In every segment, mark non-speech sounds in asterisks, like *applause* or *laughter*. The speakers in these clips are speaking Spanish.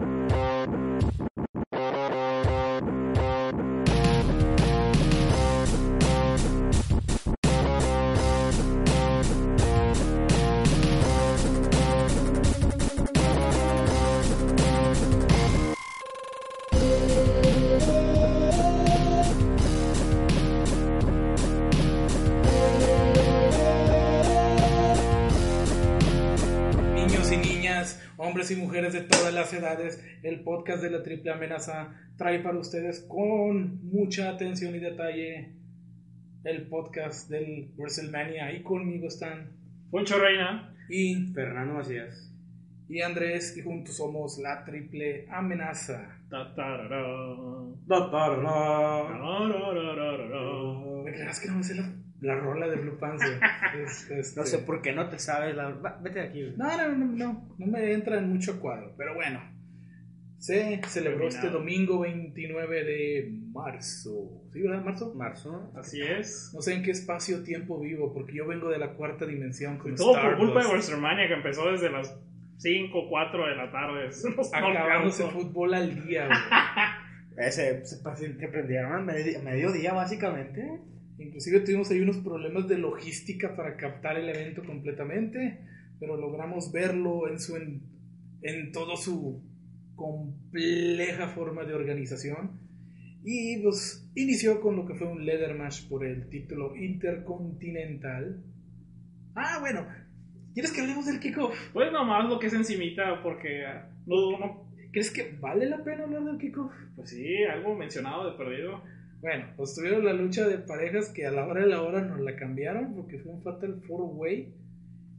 Niños hombres y mujeres de todas las edades, el podcast de la Triple Amenaza trae para ustedes con mucha atención y detalle el podcast del WrestleMania. Y conmigo están Poncho Reina. y, Fernando Macías. y Andrés, y juntos somos la Triple Amenaza. Da, da, da. ¿Me creas que no me sé la, la rola de Blue Pants? *laughs* güey? Es- este- No sé por qué no te sabes la. va, Vete de aquí. güey. No, no, no, no, no me entra en mucho cuadro, pero bueno. Se celebró Terminado. este domingo 29 de marzo. ¿Sí, verdad? ¿Marzo? Marzo. Así es. No sé en qué espacio-tiempo vivo, porque yo vengo de la cuarta dimensión con Todo por Stardust. culpa de WrestleMania que empezó desde las 5 o 4 de la tarde. *laughs* Acabándose alcanzó. fútbol al día, güey. *laughs* Ese, se, se, se prendieron a medio, mediodía, básicamente. Inclusive tuvimos ahí unos problemas de logística para captar el evento completamente, pero logramos verlo en su en, en todo su compleja forma de organización. Y pues inició con lo que fue un leather match por el título intercontinental. Ah, bueno, ¿quieres que hablemos del kickoff? Pues nomás lo que es encimita, porque ah, no, no, ¿Crees que vale la pena hablar del kickoff? pues sí, algo mencionado de perdido. Bueno, pues tuvieron la lucha de parejas que a la hora de la hora nos la cambiaron porque fue un Fatal Four Way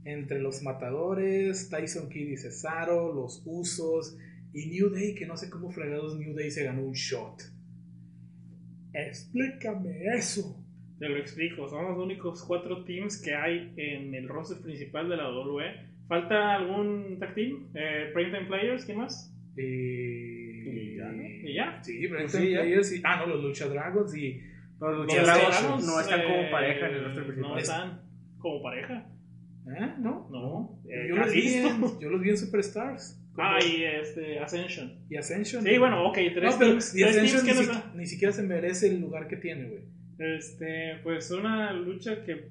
entre los matadores, Tyson Kidd y Cesaro, los Usos y New Day, que no sé cómo fregados New Day se ganó un shot. Explícame eso. Te lo explico, son los únicos cuatro teams que hay en el roster principal de la WWE. ¿Falta algún tag team? Eh, Primetime Players, ¿quién más? Eh, ¿Y ya? ¿Y ya? Sí, Brenton Pues sí. Players y. Ah, no, los Lucha Dragons y. Los luchadores Dragons, no están como eh, pareja en el roster No principal. están como pareja. ¿Ah? ¿No? No. eh, yo, los vi en, yo los vi en Superstars. Ah, y este, Ascension. y Ascension. Sí, bueno, ok, tres No, pero teams, y Ascension ni, no si- están. ni siquiera se merece el lugar que tiene, güey. Este, pues una lucha que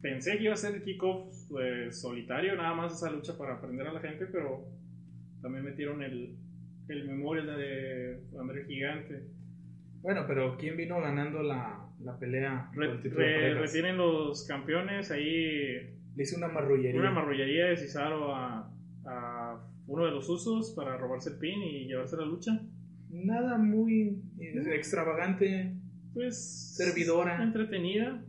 pensé que iba a ser el kickoff pues, solitario, nada más esa lucha para aprender a la gente, pero también metieron el, el memorial de André Gigante. Bueno, pero ¿quién vino ganando la, la pelea Re- retienen los campeones ahí Le hice una marrullería. una marrullería de Cesaro a, a uno de los usos para robarse el pin y llevarse la lucha. Nada muy eh, extravagante. Pues Servidora. entretenida,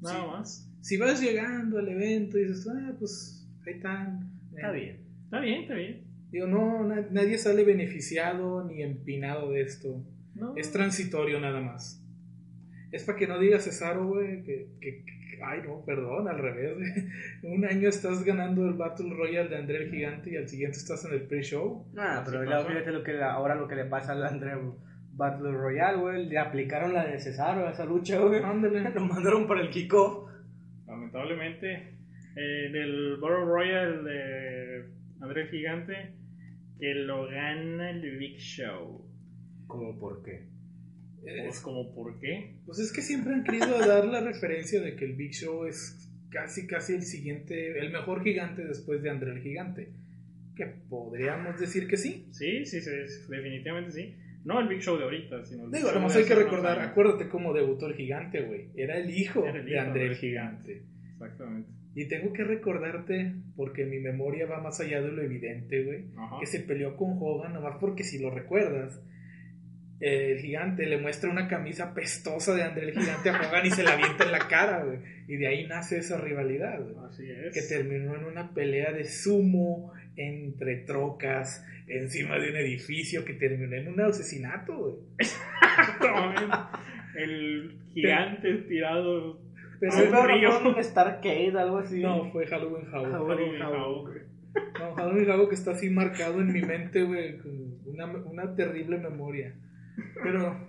nada Sí. más. Si vas llegando al evento y dices, ah, pues ahí están. Está Eh, bien. Está bien, está bien. Digo, no, na- nadie sale beneficiado ni empinado de esto. No, Es transitorio nada más. Es para que no digas Cesaro, güey, que, que- que- Ay, no, perdón, al revés, güey. *laughs* Un año estás ganando el Battle Royale de André el Gigante y al siguiente estás en el pre-show. Ah, pero pasa. fíjate lo que, ahora lo que le pasa al André Battle Royale, güey. Le aplicaron la de Cesaro a esa lucha, güey. Ándale. *laughs* Lo mandaron para el kickoff. lamentablemente, eh, del Battle Royale de André el Gigante, que lo gana el Big Show. ¿Cómo por qué? Pues como, ¿por qué? Pues es que siempre han querido dar la referencia de que el Big Show es casi casi el siguiente, el mejor gigante después de André el Gigante. Que podríamos decir que sí. Sí, sí, sí, definitivamente sí. No el Big Show de ahorita, sino el Big Digo, Show nomás de hay que recordar, acuérdate cómo debutó el gigante, güey. Era el hijo Era el de André el Gigante. Exactamente. Y tengo que recordarte, porque mi memoria va más allá de lo evidente, güey, que se peleó con Hogan, nomás porque si lo recuerdas, el gigante le muestra una camisa pestosa de André el Gigante a Hogan y se la avienta en la cara, güey. Y de ahí nace esa rivalidad, güey. Así es. Que terminó en una pelea de sumo entre trocas encima de un edificio que terminó en un asesinato, güey. *laughs* El gigante tirado. Pero Sí, no fue un Starcade, algo así. no, fue Halloween Havoc. Halloween Halloween Havoc. No, Halloween Havoc está así marcado en mi mente, güey, con una, una terrible memoria. Pero.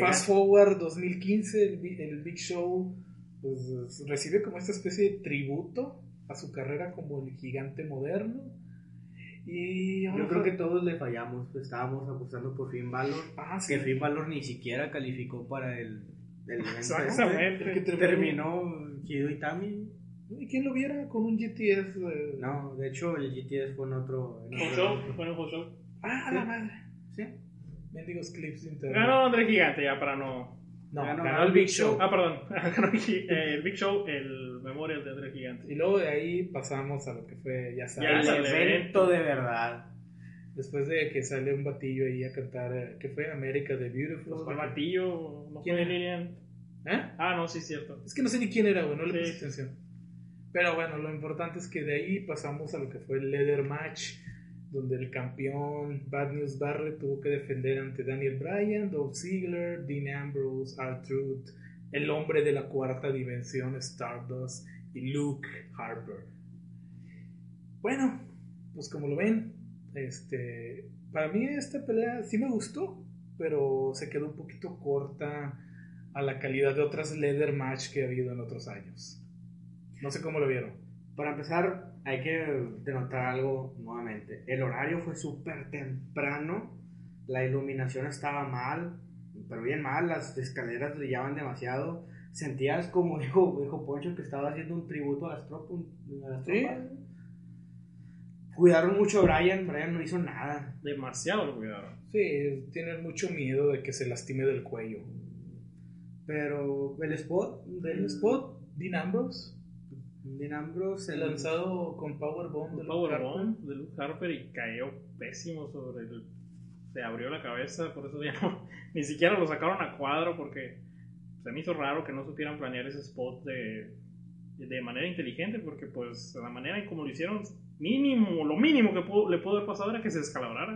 Fast Forward 2015, el, Bi- el Big Show pues, recibe como esta especie de tributo a su carrera como el gigante moderno. Y Yo creo que todos le fallamos. pues, Estábamos apostando por Finn Balor. Ah, sí. Que Finn Balor ni siquiera calificó para el, *laughs* evento. Exactamente. El que Terminó Hideo Itami. ¿Y quién lo viera con un GTS? eh? No, de hecho el GTS fue en otro. en otro show, fue en el whole show. Ah, la madre. Sí. Mendigos clips internet. Ganó André Gigante ya para no. No, Ganó- ganó, el Big Show. Ah, perdón. *laughs* Ganó el eh, el Big Show, el Memorial de André Gigante. Y luego de ahí pasamos a lo que fue, ya Ya, sabes, El el evento de verdad. Después de que sale un batillo ahí a cantar, eh, que fue América the Beautiful. ¿Cuál batillo? ¿No ¿Quién fue? Lilian? ¿Eh? Ah, no, sí, es cierto. Es que no sé ni quién era, güey, no le Sí. puse atención. Pero bueno, lo importante es que de ahí pasamos a lo que fue el leather match, donde el campeón Bad News Barrett tuvo que defender ante Daniel Bryan, Dolph Ziggler, Dean Ambrose, R-Truth, el hombre de la cuarta dimensión Stardust y Luke Harper. Bueno, pues como lo ven, este, para mí esta pelea sí me gustó, pero se quedó un poquito corta a la calidad de otras leather match que ha habido en otros años. No sé cómo lo vieron. Para empezar, hay que denotar algo nuevamente. El horario fue súper temprano. La iluminación estaba mal, pero bien mal. Las escaleras brillaban demasiado. Sentías como *laughs* dijo, dijo Poncho que estaba haciendo un tributo a las tropas. a las Sí. tropas. Cuidaron mucho a Brian. Brian no hizo nada. Demasiado lo cuidaron. Sí, tienen mucho miedo de que se lastime del cuello. Pero el spot del El spot, Dean Ambrose, Dean Ambrose, el lanzado con Powerbomb de powerbomb de Luke Harper y cayó pésimo sobre el. Se abrió la cabeza, por eso ya *laughs* no. Ni siquiera lo sacaron a cuadro porque se me hizo raro que no supieran planear ese spot de, de manera inteligente porque, pues, la manera en como lo hicieron, mínimo, lo mínimo que pudo- le pudo haber pasado era que se descalabrara.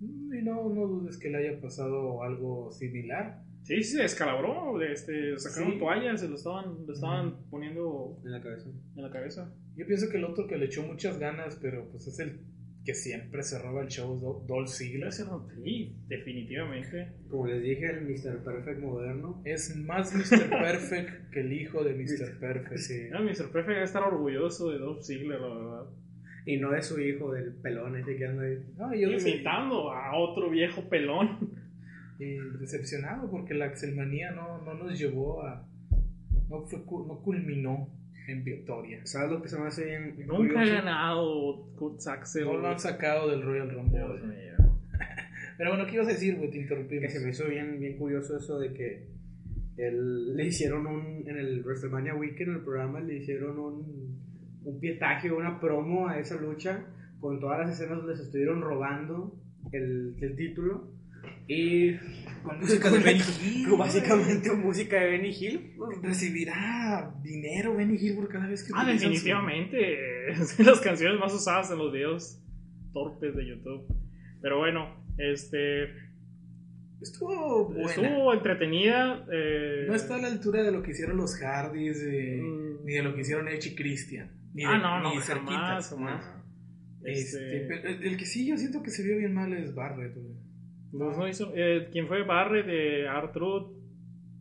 Harper. Y no, no dudes que le haya pasado algo similar. Sí, sí, se descalabró. Este, sacaron Sí. toallas, se lo estaban, lo estaban poniendo en la cabeza. en la cabeza. Yo pienso que el otro que le echó muchas ganas, pero pues es el que siempre se roba el show, Do- Dolph Ziggler. Sí, definitivamente. Como les dije, el Mr. Perfect moderno. Es más Mr. Perfect que el hijo de Mr. *laughs* Perfect. sí. No, Mr. Perfect debe estar orgulloso de Dolph Ziggler, la verdad. Y no de su hijo, del pelón ese que anda ahí. No, yo Imitando a otro viejo pelón. y decepcionado porque la Axelmanía no, no nos llevó a. No, fue, no culminó en victoria. ¿Sabes lo que se me hace bien, Nunca ha curioso? ganado Kurt Axel. No lo han sacado del Royal Rumble. Dios mío. *laughs* Pero bueno, ¿qué ibas a decir, güey? Te interrumpí. Que se me hizo bien, bien curioso eso de que él, le hicieron un, en el WrestleMania Weekend, en el programa, le hicieron un, un pietaje, una promo a esa lucha con todas las escenas donde se estuvieron robando el, el título. Y Con *laughs* música de Benny Hill. con básicamente música de Benny Hill. güey. Recibirá dinero Benny Hill por cada vez que Ah, definitivamente. *laughs* Es de las canciones más usadas en los videos torpes de YouTube. Pero bueno, este. Estuvo buena. Estuvo entretenida. eh, No está a la altura de lo que hicieron los Hardys, Mm. ni de lo que hicieron Edge y Christian. Ni Ah, no, no, ni jamás, cerquitas. jamás. Este, Este- pero el, el que sí yo siento que se vio bien mal es Barrett, güey. Pues no hizo, eh, quien fue Barrett de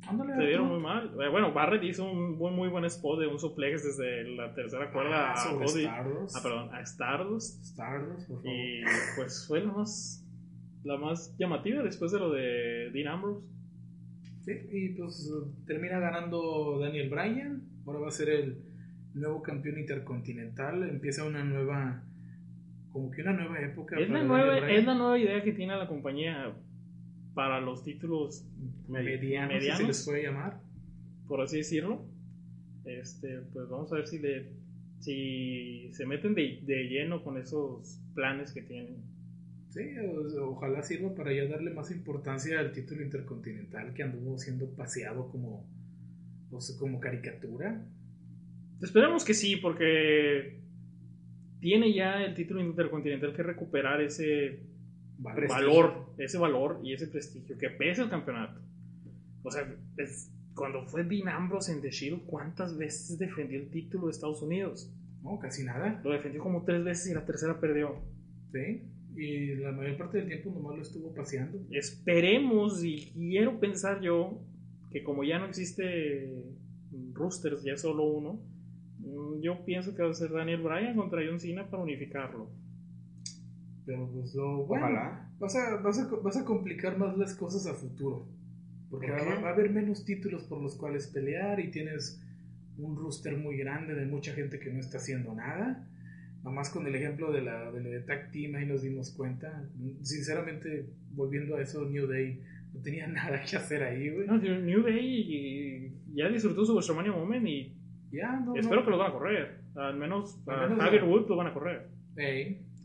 Ándale, se vieron muy mal. Eh, Bueno, Barrett hizo un muy, muy buen spot de un suplex desde la tercera cuerda Ah, a Cody. Stardust. Ah, perdón, a Stardust. Stardust, por favor. Y pues fue la más, la más llamativa después de lo de Dean Ambrose. Sí, y pues termina ganando Daniel Bryan. Ahora va a ser el nuevo campeón intercontinental. Empieza una nueva, como que una nueva época. Es la, nueva, es la nueva idea que tiene la compañía para los títulos medianos, si se les puede llamar. por así decirlo. Este, pues vamos a ver si le si se meten de, de lleno con esos planes que tienen. Sí, o- ojalá sirva para ya darle más importancia al título intercontinental que anduvo siendo paseado como, o sea, como caricatura. Esperemos que sí, porque tiene ya el título intercontinental que recuperar ese valor, ese valor y ese prestigio que pesa el campeonato. O sea, es- cuando fue Dean Ambrose en The Shield, ¿cuántas veces defendió el título de Estados Unidos? No, casi nada. Lo defendió como tres veces y la tercera perdió. Sí. Y la mayor parte del tiempo nomás lo estuvo paseando. Esperemos y quiero pensar yo que como ya no existe Roosters, ya es solo uno, yo pienso que va a ser Daniel Bryan contra John Cena para unificarlo. Pero pues lo bueno, Ojalá. Vas a, vas, a, vas a complicar más las cosas a futuro. Porque ¿Por va, a haber menos títulos por los cuales pelear y tienes un roster muy grande de mucha gente que no está haciendo nada. Nomás con el ejemplo de la, de la de Tag Team ahí nos dimos cuenta. Sinceramente, volviendo a eso, New Day no tenía *laughs* nada que hacer ahí, güey. No, New Day ya disfrutó su WrestleMania Moment y Ya, no, espero no. que lo van a correr. Al menos a menos Javier a- Wood lo van a correr.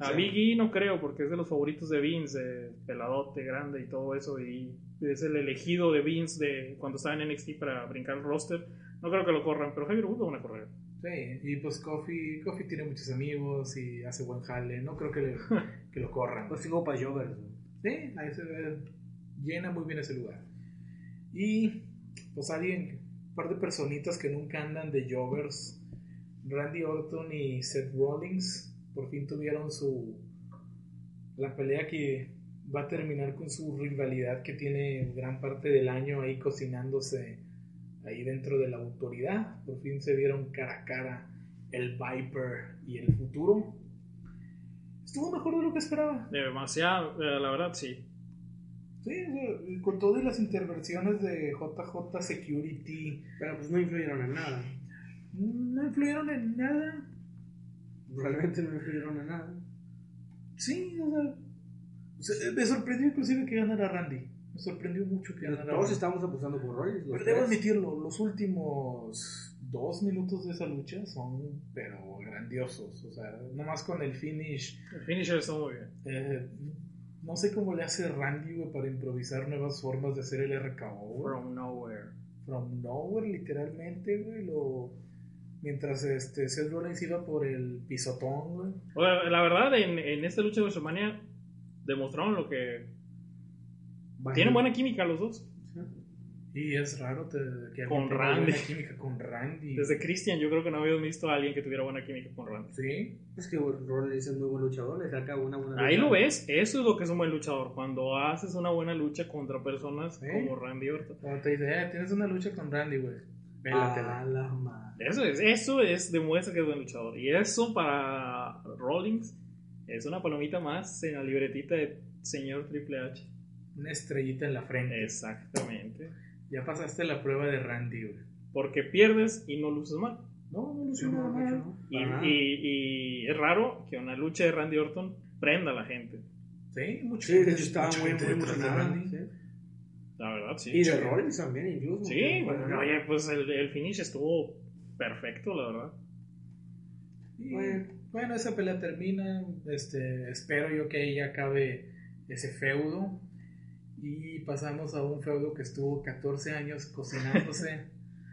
A sí. Big E no creo porque es de los favoritos de Vince, de peladote grande y todo eso. Y es el elegido de Vince de cuando estaba en NXT para brincar el roster. No creo que lo corran, pero Javier Wood lo van a correr. Sí, y pues Kofi, Kofi tiene muchos amigos y hace buen jale. No creo que, le- *laughs* que lo corran. Pues tengo para Jovers. Sí, ahí se ve, llena muy bien ese lugar. Y pues alguien, par de personitas que nunca andan de Jovers, Randy Orton y Seth Rollins, por fin tuvieron su la pelea que va a terminar con su rivalidad que tiene gran parte del año ahí cocinándose ahí dentro de la autoridad. Por fin se vieron cara a cara el Viper y el futuro. Estuvo mejor de lo que esperaba. Demasiado, eh, la verdad, sí. Sí, o sea, con todas las intervenciones de JJ Security, Pero pues no influyeron en nada. no influyeron en nada. Realmente no influyeron en nada. Sí, o sea, o sea, me sorprendió inclusive que ganara Randy. Me sorprendió mucho que ganara Todos Randy. estábamos apostando por Rollins. Pero debo admitirlo, los últimos dos minutos de esa lucha son, pero grandiosos. O sea, nomás con el finish. El finisher estuvo muy bien. eh, no sé cómo le hace Randy, güey, para improvisar nuevas formas de hacer el RKO. güey. From nowhere. from nowhere, literalmente, güey. Lo... Mientras este, Seth Rollins iba por el pisotón, güey. O sea, la verdad, en, en esta lucha de WrestleMania demostraron lo que. Tienen buena química los dos. Y es raro te- que Con Randy. buena química con Randy. Desde Christian, yo creo que no había visto a alguien que tuviera buena química con Randy. Sí, Es que Rollins es muy buen luchador, le saca una buena Ahí lucha. lo ves, eso es lo que es un buen luchador. Cuando haces una buena lucha contra personas Sí. como Randy Orton. cuando te dice, eh, tienes una lucha con Randy, güey. Pélatela. A la madre. Eso es, eso es, demuestra que es buen luchador. Y eso para Rollins es una palomita más en la libretita de señor Triple H. Una estrellita en la frente. Exactamente. Ya pasaste la prueba de Randy, güey. Porque pierdes y no luces mal. No, no sé No, mal. no, Y, es raro que una lucha de Randy Orton prenda a la gente. Sí, mucha Sí, estaba mucha muy, gente muy de. Randy. sí. La verdad, sí. Y de Rollins también, incluso. Sí, bueno, oye, pues el, el finish estuvo perfecto, la verdad. Y, Bueno. bueno, esa pelea termina. Este, espero yo que ahí ya acabe ese feudo. Y pasamos a un feudo que estuvo 14 años cocinándose.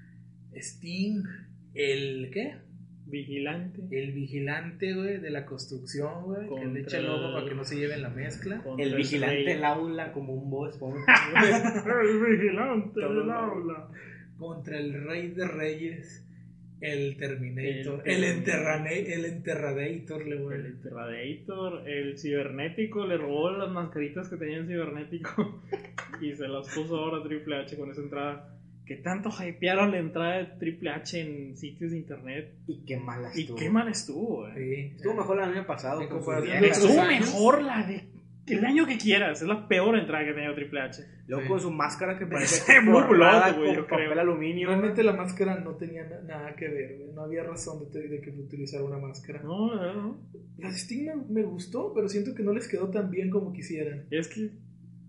*laughs* Sting, el ¿qué? Vigilante. El vigilante, güey, de la construcción, güey. Que le echa el ojo para que no se lleven la mezcla. El vigilante del aula como un boss. *laughs* el vigilante del aula. Contra el rey de reyes. El Terminator. El El, enterrane- el Enterradator, le güey. El Interradiator, el cibernético, le robó las mascaritas que tenía el cibernético *laughs* y se las puso ahora Triple H con esa entrada. Que tanto hypearon la entrada de Triple H en sitios de internet. Y qué mala Y estuvo. qué mal estuvo, eh. Sí. Estuvo mejor el año pasado. Estuvo mejor la de el año que quieras. Es la peor entrada que ha tenido Triple H. Luego con su máscara que *laughs* parece muy loco, güey, yo papel creo. aluminio. Realmente la máscara no tenía na- nada que ver, güey. No había razón de, que utilizara una máscara. No, no, no. La Sting me, me gustó, pero siento que no les quedó tan bien como quisieran. Es que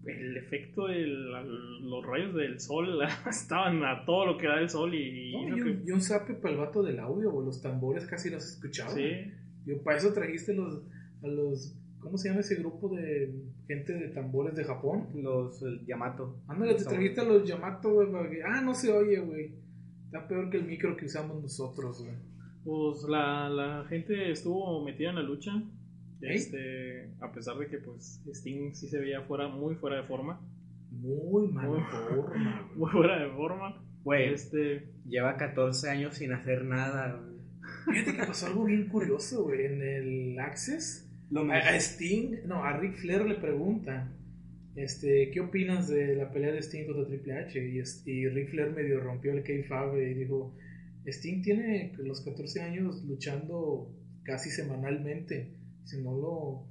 el efecto de la- los rayos del sol *laughs* estaban a todo lo que da el sol y, No, y, que- un, y un zape para el vato del audio, güey. Los tambores casi no se escuchaban. sí. Yo, para eso trajiste los, a los. ¿Cómo se llama ese grupo de gente de tambores de Japón? Los el Yamato. Ándale, te trajiste a los Yamato, güey. Ah, no se oye, güey. Está peor que el micro que usamos nosotros, güey. Pues la, la gente estuvo metida en la lucha. ¿Eh? Este, a pesar de que pues Sting sí se veía fuera, muy fuera de forma. Muy mal Muy- forma, güey. *laughs* Muy fuera de forma. Güey, Este, lleva 14 años sin hacer nada. güey. Fíjate que pasó algo bien curioso, güey. En el Access, Lo a, a Sting, no, a Ric Flair le pregunta, este, ¿qué opinas de la pelea de Sting contra Triple H? Y, y Ric Flair medio rompió el kayfabe y dijo, Sting tiene los 14 años luchando casi semanalmente. Si no lo,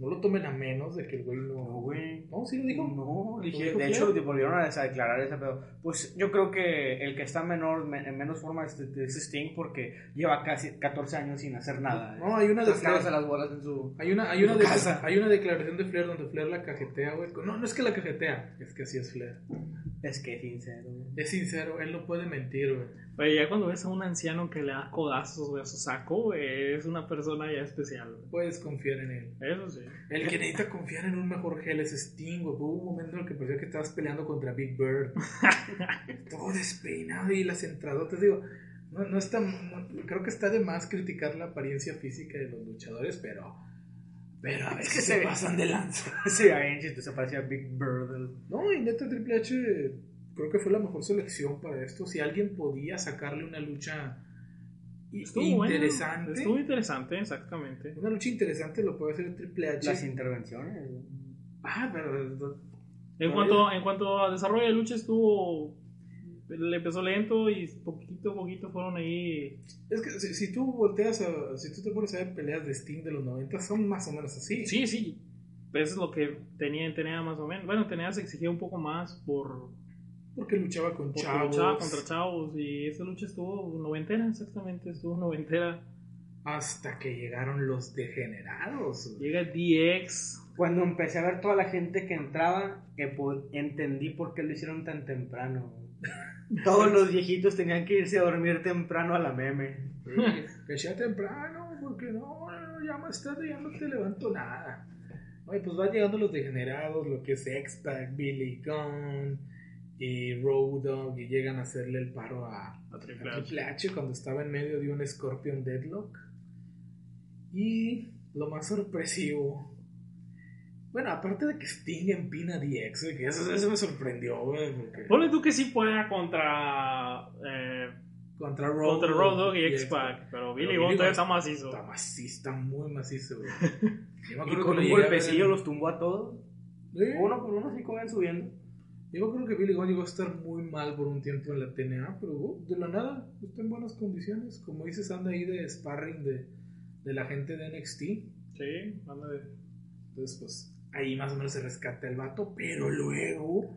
No lo tomen a menos de que el güey no. No, güey. No, sí lo dijo. No, ¿Lo dije, dijo de hecho, te volvieron a declarar ese pedo. Pues yo creo que el que está menor, me- en menos forma es, es Sting porque lleva casi 14 años sin hacer nada. No, hay una de Sacándose Flair. las bolas en su. Hay una, hay, una de- hay una declaración de Flair donde Flair la cajetea, güey. No, no es que la cajetea, es que así es Flair. Es que sincero. güey. Es sincero, él no puede mentir, güey. Oye, ya cuando ves a un anciano que le da codazos, a su saco, es una persona ya especial, güey. Puedes confiar en él. Eso sí. El que necesita confiar en un mejor gel es Sting, güey. Hubo un momento en el que parecía que estabas peleando contra Big Bird. *laughs* Todo despeinado y las entradotas. Digo, no, no está. no- creo que está de más criticar la apariencia física de los luchadores, pero. Pero a veces que se se pasan de lanza. *laughs* Sí, bien chistoso, parecía Big Bird. No, y neta Triple H creo que fue la mejor selección para esto. Si alguien podía sacarle una lucha Estuvo bueno, interesante, estuvo interesante, exactamente. una lucha interesante lo puede hacer Triple H. Las intervenciones. Ah, pero En cuanto, en cuanto a desarrollo de lucha, estuvo. Le empezó lento y poquito a poquito fueron ahí. es que si, si tú volteas a, si tú te pones a ver peleas de Steam de los 90 son más o menos así. Sí, sí. Eso es lo que tenía, tenía más o menos. Bueno, tenía se exigía un poco más por. Porque luchaba con Porque chavos. luchaba contra chavos. Y esa lucha estuvo noventera, exactamente. Estuvo noventera. Hasta que llegaron los degenerados. Llega DX. Cuando empecé a ver toda la gente que entraba, entendí por qué lo hicieron tan temprano. *laughs* Todos los viejitos tenían que irse a dormir temprano a la meme. Que sea temprano, porque no, no, ya más tarde ya no te levanto nada. Oye, pues van llegando los degenerados, lo que es X-Pac, Billy Gunn y Road Dogg, y llegan a hacerle el paro a, A a Triple Triple H. H cuando estaba en medio de un Scorpion Deadlock. Y lo más sorpresivo. Bueno, aparte de que Sting empina a DX, que eso, eso me sorprendió, güey, porque Ponle tú que sí pueda contra. Eh, contra Road contra Road Dogg y X-Pac. Pero Billy Gunn todavía está macizo. Está macizo, está muy macizo, güey. *laughs* Y con un golpecillo los tumbó a todos. Sí. Uno por uno, así como subiendo. Yo acuerdo que Billy Gunn llegó a estar muy mal por un tiempo en la TNA, pero uh, de la nada está en buenas condiciones. Como dices, anda ahí de sparring de, de la gente de NXT. Sí, anda de. Entonces, pues ahí más o menos se rescata el vato, pero luego.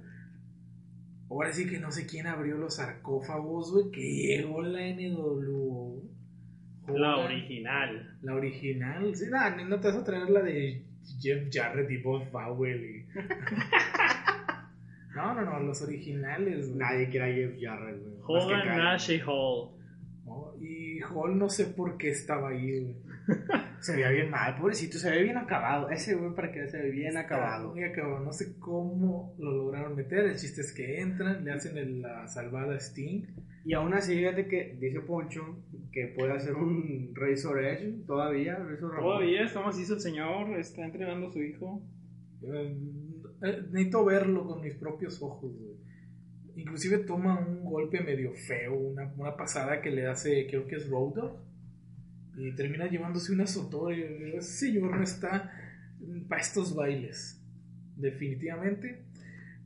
Ahora sí que no sé quién abrió los sarcófagos, güey, que llegó la NWO. La original. La original. Sí, nah, no te vas a traer la de Jeff Jarrett y Bob Bowell. y- *laughs* no, no, no, los originales. güey. Nadie quiere a Jeff Jarrett, güey. Más que Hogan. Nash y Hall. No, Y Hall no sé por qué estaba ahí, güey. *laughs* Se veía bien mal, pobrecito, se ve bien acabado. Ese güey para que se ve bien acabado. Muy acabado. No sé cómo lo lograron meter. El chiste es que entran, le hacen el- la salvada a Sting. Y aún así, fíjate que dice Poncho que puede hacer un Razor Edge todavía. Razor. Todavía está macizo el señor. Está entrenando a su hijo. Eh, eh, necesito verlo con mis propios ojos, güey. Inclusive toma un golpe medio feo, una, pasada que le hace, creo que es Road y termina llevándose una sotora. Ese señor no está para estos bailes, definitivamente.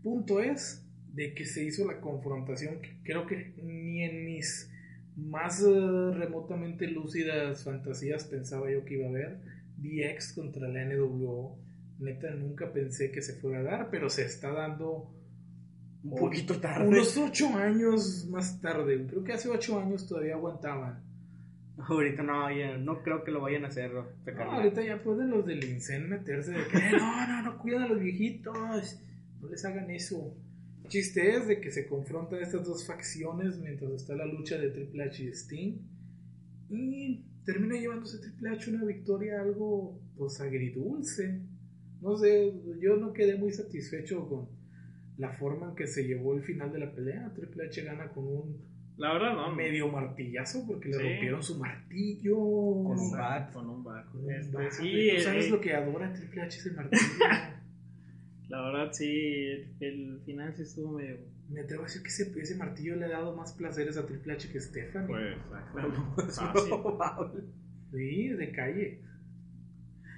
Punto es de que se hizo la confrontación que creo que ni en mis más eh, remotamente lúcidas fantasías pensaba yo que iba a haber DX contra la NWO neta nunca pensé que se fuera a dar, pero se está dando Un poquito tarde. unos ocho años más tarde. Creo que hace ocho años todavía aguantaban. Ahorita no, ya, no creo que lo vayan a hacer. No, ahorita ya pueden los del Incen meterse de que no, no, no cuidan a los viejitos, no les hagan eso. El chiste es de que se confrontan estas dos facciones mientras está la lucha de Triple H y Sting. Y termina llevándose Triple H una victoria algo pues agridulce. No sé, yo no quedé muy satisfecho con la forma en que se llevó el final de la pelea. Triple H gana con un La verdad, no. medio martillazo porque le Sí. rompieron su martillo. Con un bat. Con un bat. Con un Este, bat. sí, ¿Tú sabes eh, lo que adora Triple H ese martillo? *laughs* la verdad, sí. El final sí estuvo medio. Me atrevo a decir que ese, ese martillo le ha dado más placeres a Triple H que Stephanie. Pues, Es *laughs* fácil. probable. Sí, de calle.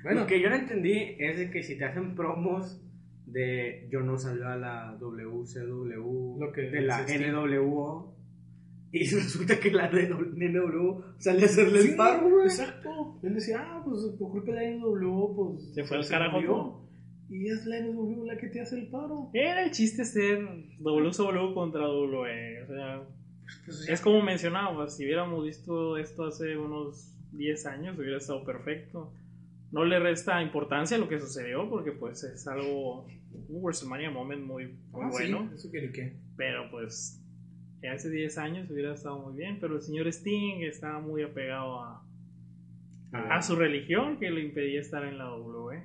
Bueno, lo que yo no entendí es de que si te hacen promos de yo no salí a la WCW, Lo que de la. NWO, Y *laughs* resulta que la de NW sale a hacerle Sí, el paro, güey. Exacto. Él decía, ah, pues por culpa de la NW, pues. Se fue al carajo. Y es la NW la que te hace el paro. Era el chiste ser WCW contra WWE. O sea, Pues es como mencionaba, si hubiéramos visto esto hace unos 10 años, hubiera estado perfecto. No le resta importancia a lo que sucedió, porque pues es algo, un WrestleMania moment muy, muy Ah, sí, bueno. eso que ni qué. Pero pues hace 10 años hubiera estado muy bien. Pero el señor Sting estaba muy apegado a, a, a su religión que le impedía estar en la WWE.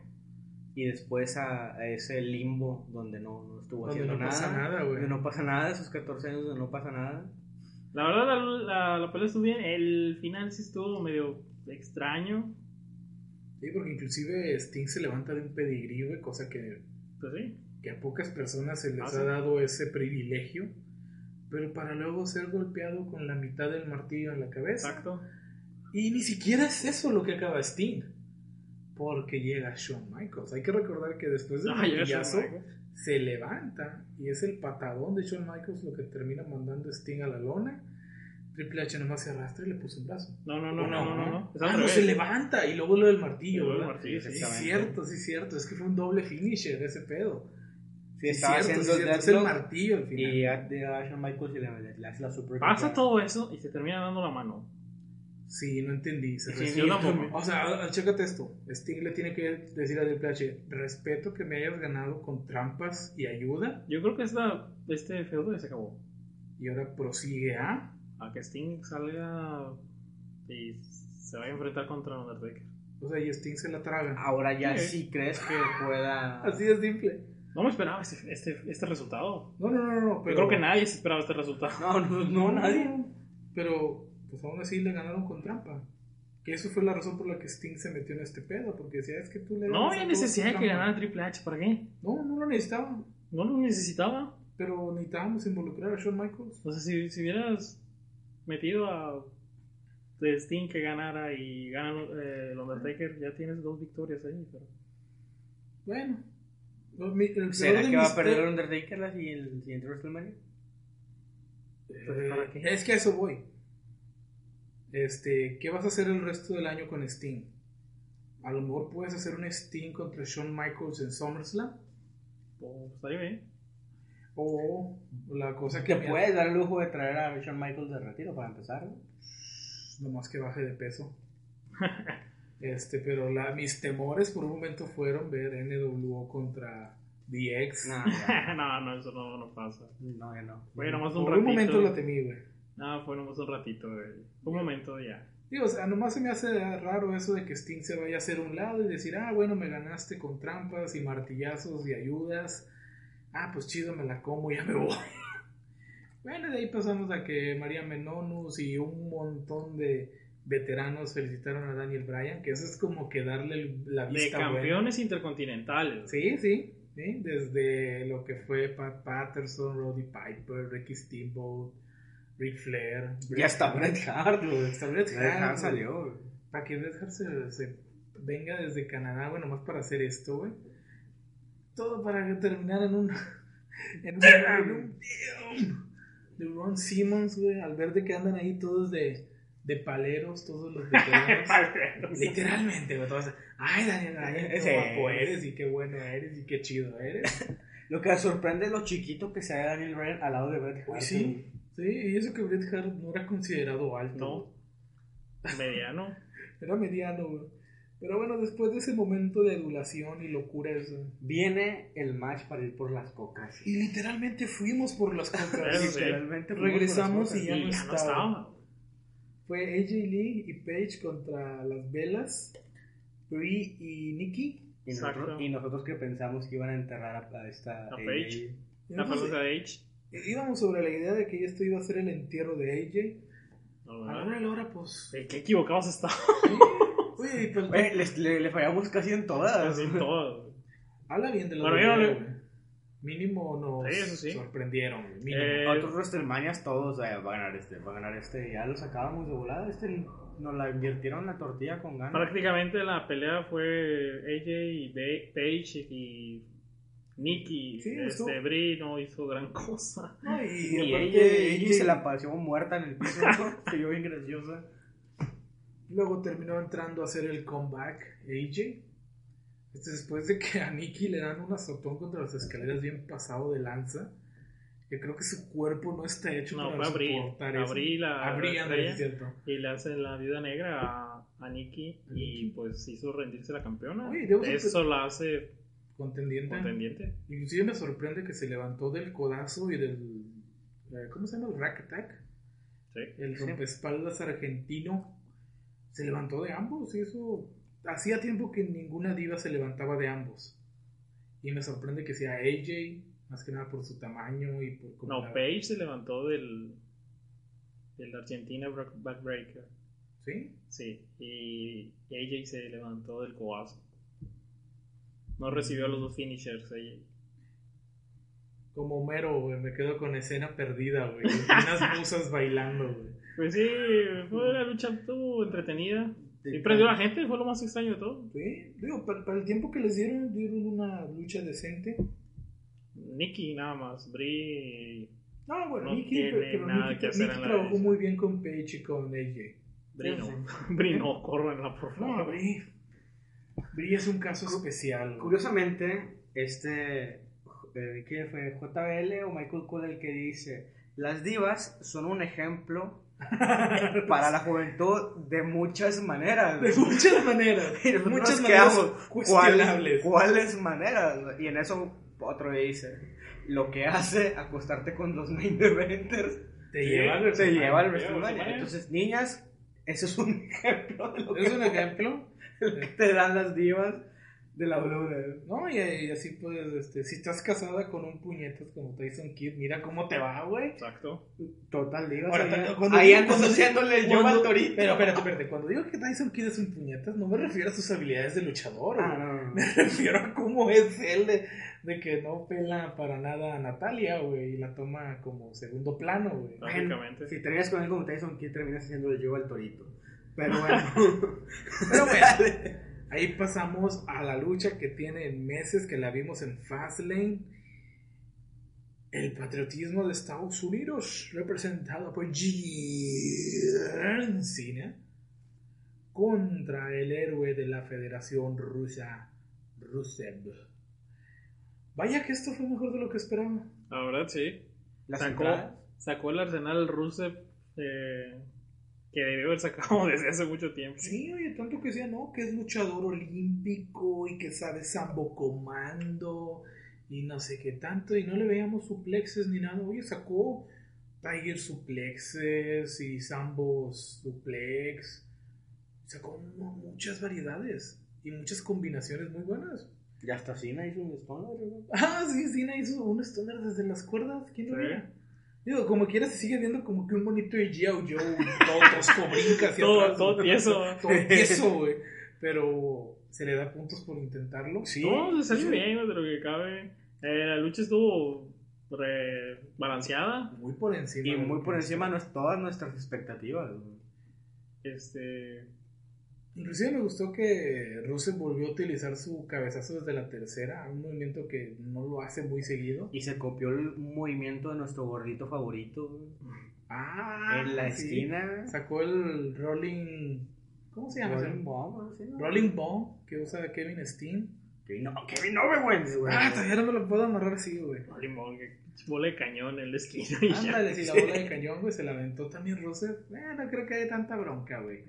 Y después a, a ese limbo donde no, no estuvo Donde haciendo no pasa nada. Donde no pasa nada, esos 14 años donde no pasa nada. La verdad, la, la, la pelea estuvo bien. El final sí estuvo medio extraño. Sí, porque inclusive Sting se levanta de un pedigrí, güey, cosa que, Pues sí. que a pocas personas se les Ah, ha sí. dado ese privilegio. Pero para luego ser golpeado con la mitad del martillo en la cabeza. Exacto. Y ni siquiera es eso lo que acaba Sting. Porque llega Shawn Michaels. Hay que recordar que después del *laughs* martillazo Michaels. se levanta y es el patadón de Shawn Michaels lo que termina mandando a Sting a la lona. Triple H nomás se arrastra y le puso un brazo. No, no, no, no, no, no. Es Ah, no, se levanta y luego lo del martillo. Y luego el ¿verdad? martillo, sí, sí, exactamente. cierto, sí, cierto. Es que fue un doble finisher ese pedo. Sí, estaba cierto, haciendo es el martillo al final. Y a, de a Shawn Michaels y le, le hace la super Pasa todo eso y se termina dando la mano. Sí, no entendí. Se Sí, yo. O sea, a- a- chécate esto. Sting le tiene que decir a Triple H, respeto que me hayas ganado con trampas y ayuda. Yo creo que esta, este feudo ya se acabó. Y ahora prosigue a... A que Sting salga y se vaya a enfrentar contra Undertaker. O sea, y Sting se la traga. Ahora ya Sí. sí crees que pueda. *laughs* Así de simple. No me esperaba este, este, este resultado. No, no, no, no. Pero... Yo creo que nadie se esperaba este resultado. No, no, no, nadie. Pero, pues aún así le ganaron con trampa. Que eso fue la razón por la que Sting se metió en este pedo. Porque decía, es que tú le. No había necesidad de que trampa". ganara Triple H. ¿Para qué? No, no lo necesitaba. No lo necesitaba. Pero necesitábamos involucrar a Shawn Michaels. O sea, si, si hubieras metido a de Sting que ganara y gana eh, el Undertaker, ya tienes dos victorias ahí. Pero... Bueno. Mi- el ¿Será que va a perder el Undertaker la- y el siguiente WrestleMania? Eh, es que a eso voy. Este, ¿qué vas a hacer el resto del año con Sting? A lo mejor puedes hacer un Sting contra Shawn Michaels en SummerSlam. Pues, estaría bien. O la cosa que me- puedes dar el lujo de traer a Shawn Michaels de retiro para empezar. ¿no? nomás que baje de peso. *laughs* Este, pero la, mis temores por un momento fueron ver NWO contra DX. No, *laughs* no, no, eso no, no pasa. no, ya no. Fue nomás un por un ratito. momento la temí, güey. No, fue nomás un ratito, güey. Un momento ya. Digo, o sea, nomás se me hace raro eso de que Sting se vaya a hacer un lado y decir, ah, bueno, me ganaste con trampas y martillazos y ayudas. Ah, pues chido, me la como y ya me voy. *laughs* bueno, de ahí pasamos a que María Menonus y un montón de veteranos felicitaron a Daniel Bryan, que eso es como que darle la De vista buena. campeones intercontinentales. Sí, sí, sí, desde lo que fue Pat Patterson, Roddy Piper, Ricky Steamboat, Ric Flair. Ya está Bret Hart, güey. Hasta Bret Bret Hart, salió, güey. Para que Bret Hart se, se venga desde Canadá, güey, nomás para hacer esto, güey. Todo para que terminar en un. *laughs* En un. en un- de Ron Simmons, güey, al ver de que andan ahí todos de, de paleros, todos los *laughs* veteranos. Literalmente, güey, todos. Ay, Daniel, Bryan, qué Sí. guapo eres y qué bueno eres y qué chido eres. *laughs* Lo que sorprende es lo chiquito que sea Daniel Bryan al lado de Bret Hart. Uy, sí. Sí, y eso que Bret Hart no era considerado alto. No. Mediano. Era mediano, güey. Pero bueno, después de ese momento de adulación y locura, eso. Viene el match para ir por las cocas. Y literalmente fuimos por las cocas. *laughs* sí. Literalmente Regresamos fuimos y ya Y no ya no estaba. estaba. Fue AJ Lee y Paige contra las velas. Brie y Nikki. Y nosotros, Exacto. y nosotros que pensamos que iban a enterrar a, a esta. A AJ. Paige. La famosa H. íbamos sobre la idea de que esto iba a ser el entierro de AJ. No, A la hora pues. Eh, Qué equivocados estaban. Pues. Güey, les- le, le fallamos casi en todas. Así todo. Habla bien de la Bueno, yo no le- Mínimo nos Sí, eso sí. sorprendieron. güey, Mínimo. Eh, Otros WrestleManias todos, eh, va a ganar este, va a ganar este. Ya lo sacábamos de volada. Este nos la invirtieron la tortilla con ganas. Prácticamente la pelea fue AJ y Ba- Paige y Nikki, Sí, este, estuvo- Brie no hizo gran cosa. No, y, Y aparte, ella, ella AJ se la paseó muerta en el piso, ¿no? *laughs* Se vio bien graciosa. Luego terminó entrando a hacer el comeback AJ. Este, después de que a Nikki le dan un azotón contra las escaleras bien pasado de lanza. Que creo que su cuerpo no está hecho No, para a Brie. soportar A eso. Brie la, la estrella, y le hacen la vida negra a, a Nikki A y Nikki. pues hizo rendirse la campeona. Oye, debo Eso la hace Contendiente. contendiente. Inclusive me sorprende que se levantó del codazo y del... eh, ¿Cómo se llama? El rack attack. Sí. El Sí. rompespaldas argentino. Se levantó de ambos y eso... Hacía tiempo que ninguna diva se levantaba de ambos. Y me sorprende que sea AJ, más que nada por su tamaño y por... cómo No, la- Paige se levantó del, del Argentina Back- Backbreaker. ¿Sí? Sí, y AJ se levantó del coazo. No recibió los dos finishers ella. Como Homero, güey. Me quedo con escena perdida, güey. *laughs* Unas musas bailando, güey. Pues sí, fue una lucha estuvo entretenida. Sí, prendió a la gente, fue lo más extraño de todo. Sí, digo, para, para el tiempo que les dieron, dieron una lucha decente. Nikki nada más, Brie, No, bueno, No Nikki, pero, pero nada Nikki, que hacer Nikki trabajó muy bien con Paige y con AJ. Brie no, *laughs* Brie no, córrenla por No, favor. Brie. Brie es un caso especial. Curiosamente, este. eh, ¿Quién fue? ¿JBL o Michael Cole el que dice: Las divas son un ejemplo *laughs* para la juventud de muchas maneras. De muchas maneras. *laughs* Muchas nos maneras cuestionables. ¿Cuáles, ¿Cuáles maneras? Y en eso otro dice: Lo que hace acostarte con los main eventers Te lleva al te lleva al. Entonces, niñas, eso es un *laughs* ejemplo de lo Es que, un ejemplo. lo que te dan las divas de la WWE. No, y, y así puedes, este, si estás casada con un puñetas como Tyson Kidd, mira cómo te va, güey. Exacto. Total. Ahora, ahí, digo- andas haciéndole yo Cuando- al torito. Pero espérate, espérate, cuando digo que Tyson Kidd es un puñetas, no me refiero a sus habilidades de luchador, Ah, no, no, no. Me *laughs* refiero a cómo es él de, de que no pela para nada a Natalia, güey, y la toma como segundo plano, güey. Básicamente. Si terminas con él como Tyson Kidd, terminas haciendo el yo al torito. Pero bueno. *laughs* Pero bueno, ahí pasamos a la lucha que tiene en meses, que la vimos en Fastlane. El patriotismo de Estados Unidos, representado por John Cena, contra el héroe de la Federación Rusa, Rusev. Vaya que esto fue mejor de lo que esperaba. La verdad, sí. Sacó el arsenal Rusev eh, que debió haber sacado *laughs* desde hace mucho tiempo. Sí, oye, tanto que decía, no, que es luchador olímpico y que sabe sambo comando y no sé qué tanto, y no le veíamos suplexes ni nada. Oye, sacó Tiger suplexes y sambo suplex, sacó mu- muchas variedades y muchas combinaciones muy buenas. Y hasta Cena hizo un stoner, ¿no? Ah, sí, Cena hizo un stoner desde las cuerdas, ¿quién lo Sí. veía? Digo, como quiera se sigue viendo como que un monito de G.I. Joe, *laughs* todo tosco, brinca hacia Todo, atrás. todo tieso. *laughs* todo tieso, güey. Pero se le da puntos por intentarlo. Sí. No, se salió sí. bien de lo que cabe. Eh, la lucha estuvo re- balanceada. Muy por encima. Y muy por encima de todas nuestras expectativas. güey. Este, Inclusive me gustó que Rusev volvió a utilizar su cabezazo desde la tercera, un movimiento que no lo hace muy seguido. Y se copió el movimiento de nuestro gordito favorito. Ah, en la sí. esquina. Sacó el Rolling... ¿Cómo se llama? Rolling Bomb. ¿Sí? Rolling Ball que usa Kevin Steen. Kevin, no, Kevin Owens, güey. Ah, todavía no me lo puedo amarrar así, güey. Limón, que bola de cañón en la esquina. Ándale, si la bola de *laughs* cañón, güey, se la aventó también Rusev. Eh, no creo que haya tanta bronca, güey.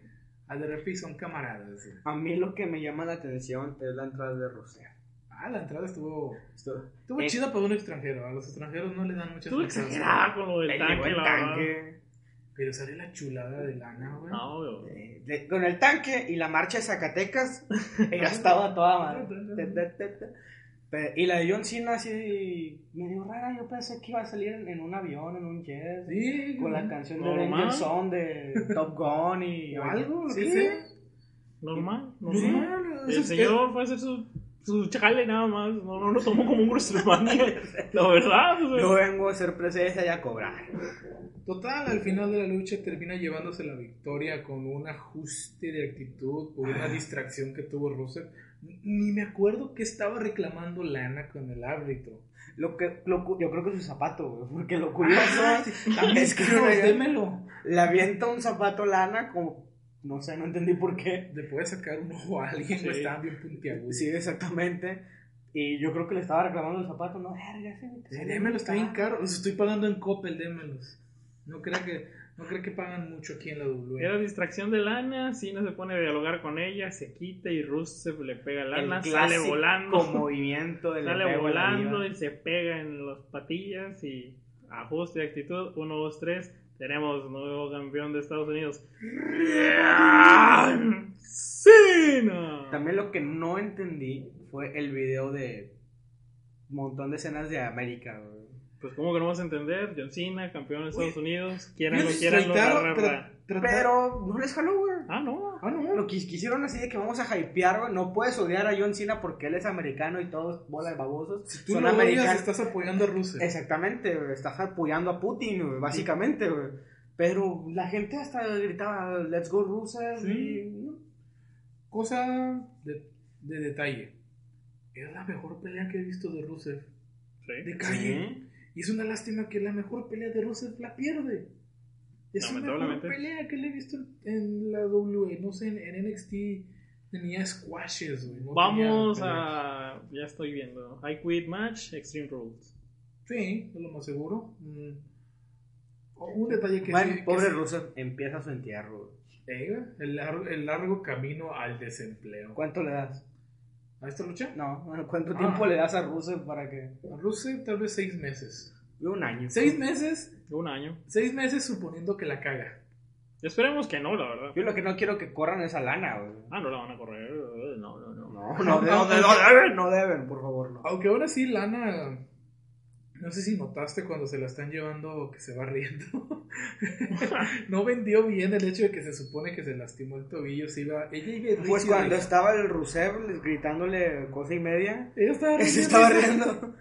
Al de refi son camaradas. A mí lo que me llama la atención es la entrada de Rusev. Ah, la entrada estuvo, estuvo Eh, chida para un extranjero. A los extranjeros no le dan muchas Estuvo exagerada con lo del le tanque, llegó el tanque. Pero sale la chulada de lana, güey. No, güey. Eh, de- con el tanque y la marcha de Zacatecas, *laughs* ella estaba toda mal. Y la de John Cena así medio rara, yo pensé que iba a salir en, en un avión, en un jet, Sí, con la canción de Normal. Danger Zone de Top Gun y *laughs* O algo, Sí. Normal, Sí. normal. El señor fue a hacer su, su chale nada más. No, no lo tomó como un WrestleMania. *laughs* La verdad, o sea. Yo vengo a hacer presencia y a cobrar. Total, al final de la lucha termina llevándose la victoria con un ajuste de actitud por una distracción que tuvo Rusev. Ni me acuerdo que estaba reclamando Lana con el árbitro. Lo que, lo yo creo que es su zapato, güey, porque lo curioso También es que le, démelo. le avienta un zapato lana como, no sé, no entendí por qué. Le puede sacar un ojo a alguien, Sí. estaban bien puntiagudos. Sí, exactamente. Y yo creo que le estaba reclamando el zapato, no, verga, Sí, démelo, está bien caro. Los estoy pagando en Coppel, démelos. No crea que, no crea que pagan mucho aquí en la W. Era distracción de Lana, Cena se pone a dialogar con ella, se quita y Rusev le pega a Lana, El sale volando, movimiento del sale volando y se pega en las patillas y ajuste de actitud, 1, 2, 3, tenemos nuevo campeón de Estados Unidos, Cena. También lo que no entendí fue el video de un montón de escenas de América, güey. Pues como que no vas a entender, John Cena, campeón de Estados Unidos, quieran o quieran, lo Pero no les jaló, güey. Ah, no. Ah, no. Lo que quisieron así de que vamos a hypear, güey. No puedes odiar a John Cena porque él es americano y todos bola de babosos. Si tú son americanos. estás apoyando a Rusia. Exactamente, güey. Estás apoyando a Putin, güey, básicamente, güey. Pero la gente hasta gritaba, let's go Rusia. Sí. y-. Cosa de, de detalle. Es la mejor pelea que he visto de Rusev. Sí. De calle. Y es una lástima que la mejor pelea de Rusev la pierde. Es la mejor pelea que le he visto en, la W. No sé, en, NXT tenía squashes, güey. no Vamos a. Ya estoy viendo. I Quit Match, Extreme Rules. Sí, es lo más seguro. Mm. Un detalle que Bueno, sí- que pobre sí- Rusev empieza su entierro. Eh, el, largo, el largo camino al desempleo. ¿Cuánto le das? ¿A esta lucha? No, bueno, ¿cuánto Ah. tiempo le das a Rusev para que.? A Rusev tal vez seis meses. Un año. Seis meses, Un año. seis meses suponiendo que la caga. Esperemos que no, la verdad. Yo lo que no quiero que corran esa lana, güey. Ah, no la van a correr. No, no, no. No, no, *laughs* deben, no, deben, no deben, por favor, no. Aunque ahora sí, Lana, no sé si notaste cuando se la están llevando que se va riendo. *laughs* no vendió bien el hecho de que se supone que se lastimó el tobillo. Se iba, ella iba Pues cuando estaba el Rusev gritándole cosa y media, Ella estaba *laughs* se riendo. estaba riendo.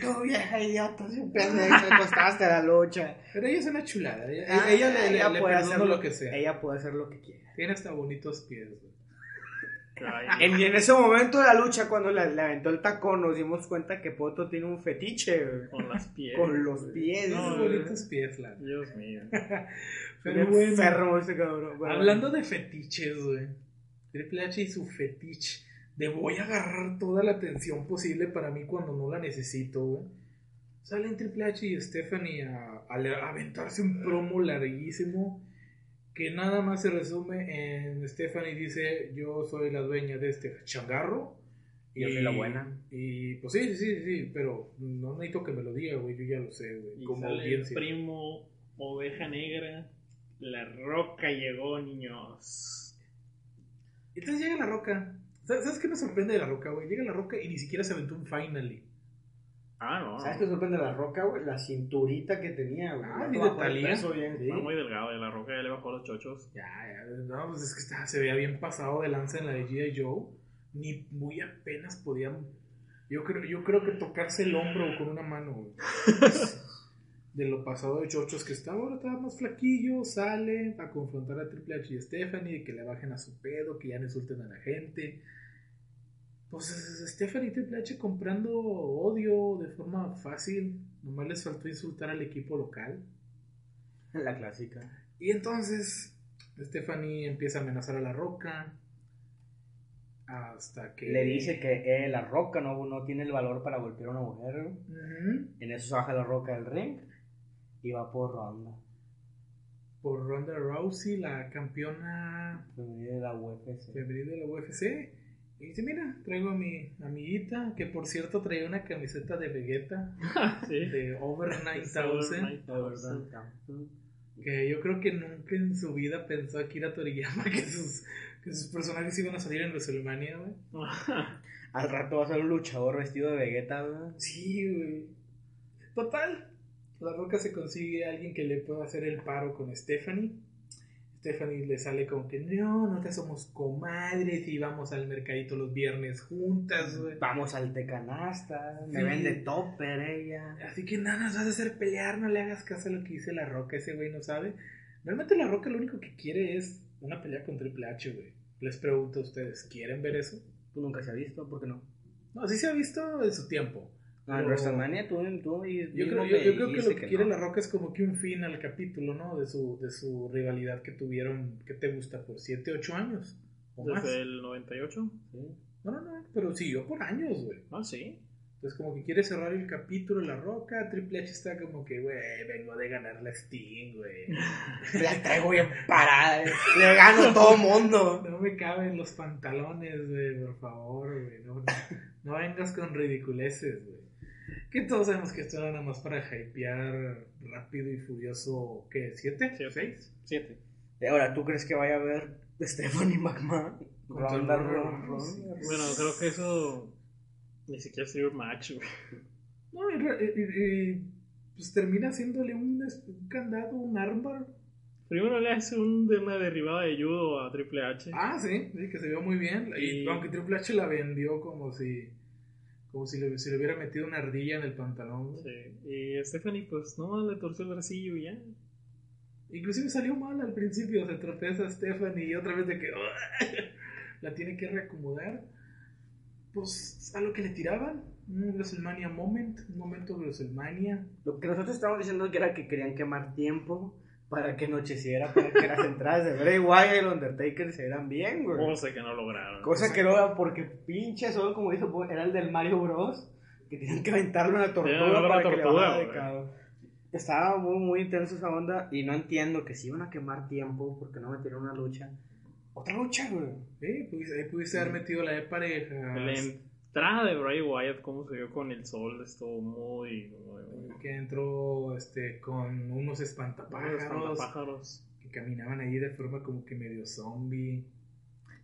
Tú vieja idiota, un pendejo, te costaste la lucha. Pero ella es una chulada. Ella, Ah, ella le, le, puede hacer lo que sea. Ella puede hacer lo que quiera. Tiene hasta bonitos pies. güey. En, en ese momento de la lucha, cuando le, le aventó el tacón, nos dimos cuenta que Poto tiene un fetiche güey, con las pies. con los pies. No, bonitos pies, Lana. Dios mío. *laughs* Pero bueno. enfermo este cabrón. Bueno, Hablando de fetiches, güey. Triple H y su fetiche. De voy a agarrar toda la atención posible para mí cuando no la necesito, güey. Salen Triple H y Stephanie a, a a aventarse un promo larguísimo. Que nada más se resume en Stephanie dice: Yo soy la dueña de este changarro. Yo soy la buena. Y pues sí, sí, sí, sí, pero no necesito que me lo diga, güey. Yo ya lo sé, güey. Y Como sale el audiencia. primo Oveja Negra. La roca llegó, niños. Entonces llega la roca. ¿Sabes sabes qué me sorprende de la roca, güey? Llega la roca y ni siquiera se aventó un finally. Ah, no. ¿Sabes qué sorprende la roca, güey? La cinturita que tenía, güey. Ah, y de peso bien, sí. Está muy delgado y la roca ya le bajó los chochos. Ya, ya, no, pues es que está- se veía bien pasado de lanza en la de G.I. Joe. Ni muy apenas podían. Yo creo, yo creo que tocarse el hombro con una mano, güey. *laughs* De lo pasado de chochos que estaba, ahora estaba más flaquillo, sale a confrontar a Triple H y Stephanie, que le bajen a su pedo, que ya no insulten a la gente. Pues Stephanie Triple H comprando odio de forma fácil. Nomás les faltó insultar al equipo local. La clásica. Y entonces Stephanie empieza a amenazar a la roca. Hasta que. Le dice que eh, la roca no, no tiene el valor para golpear a una mujer. En eso se baja la roca del ring y va por ronda. Por Ronda Rousey, la campeona Femenina de la UFC. femenil de la UFC. Y dice: Mira, traigo a mi amiguita, que por cierto traía una camiseta de Vegeta, *laughs* Sí. de Over 9000. La verdad. Que yo creo que nunca en su vida pensó Akira Toriyama *laughs* que sus, que sus personajes iban a salir en WrestleMania, güey. *laughs* Al rato va a ser un luchador vestido de Vegeta, güey. Sí, güey. Total. La Roca se consigue a alguien que le pueda hacer el paro con Stephanie. Stephanie le sale como que no, no te somos comadres y vamos al mercadito los viernes juntas, güey. Vamos al tecanasta. Me Sí. vende topper ella. Así que nada, nos vas a hacer pelear, no le hagas caso a lo que dice La Roca, ese güey no sabe. Realmente La Roca lo único que quiere es una pelea con Triple H, güey. Les pregunto a ustedes, ¿quieren ver eso? Tú nunca se ha visto, ¿por qué no? No, sí se ha visto en su tiempo. Ah, en WrestleMania tú, tú y Yo creo, yo, yo creo que lo que quiere La Roca es como que un fin al capítulo, ¿no? De su, de su rivalidad que tuvieron, que te gusta? Por 7, 8 años. O más. Desde el 98. No, no, no, pero siguió por años, güey. Ah, sí. Entonces como que quiere cerrar el capítulo La Roca, Triple H está como que, güey, vengo de ganar la Sting, güey. *laughs* La traigo bien parada, eh. le gano a todo mundo. No me caben los pantalones, güey, por favor, güey. No, no vengas con ridiculeces, güey. Que todos sabemos que esto era nada más para hypear rápido y furioso, ¿qué? ¿Siete? Siete. ¿Seis? Siete. Y ahora, ¿tú crees que vaya a haber Stephanie McMahon? Ronda Ronda. Bueno, creo que eso ni siquiera sería un match, güey. No, y, re- y- y- pues termina haciéndole un, candado, un armbar. Primero le hace un, de una derribada de judo a Triple H. Ah, sí, sí, que se vio muy bien. Y, Y- aunque Triple H la vendió como si como si le, si le hubiera metido una ardilla en el pantalón. güey. Sí. Y Stephanie, pues no, le torció el bracillo y ya. Inclusive salió mal al principio, se tropeza Stephanie y otra vez de que *laughs* la tiene que reacomodar. Pues a lo que le tiraban, un WrestleMania moment, un momento de WrestleMania. Lo que nosotros estábamos diciendo que era que querían quemar tiempo para que anocheciera, para que las entradas de Bray Wyatt y el Undertaker se vieran bien, güey. Cosa que no lograron. Cosa que no era porque pinche solo como dijo, pues, era el del Mario Bros. Que tenían que aventarle una tortuga que para que le bajara güey. cabrón. Estaba muy, muy intenso esa onda y no entiendo que si iban a quemar tiempo porque no metieron una lucha. Otra lucha, güey. Sí, pudiste, ahí pudiste haber metido la de pareja. La entrada de Bray Wyatt, cómo se vio con el sol, estuvo muy, muy, muy. Que entró este, con unos espantapájaros pájaros. que caminaban ahí de forma como que medio zombie.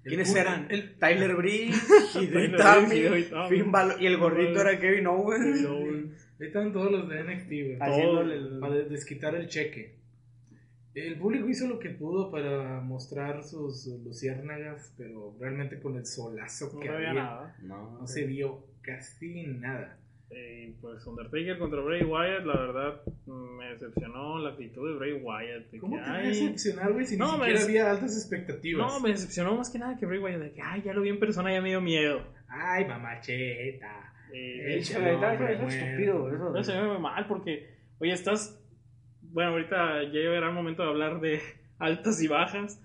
¿Quiénes eran? El, Tyler Breeze, *laughs* Tyler Hideo Itami, Breeze, Hideo Itami. Finn Balor y el gordito era Kevin Owens. ahí están todos los de NXT, güey. Haciéndole el- Para desquitar el cheque. El público hizo lo que pudo para mostrar sus luciérnagas, pero realmente con el solazo No que había había, nada. No, no se vio casi nada. Eh, pues Undertaker contra Bray Wyatt, la verdad me decepcionó la actitud de Bray Wyatt. de ¿Cómo que, te va a decepcionar, güey, si No, ni me siquiera des- había altas expectativas? No, me decepcionó más que nada que Bray Wyatt, de que, ay, ya lo vi en persona, ya me dio miedo. Ay, mamacheta. Eh, es estúpido. Eso. No se me ve mal porque, oye, estás. Bueno, ahorita ya llegará el momento de hablar de *laughs* altas y bajas.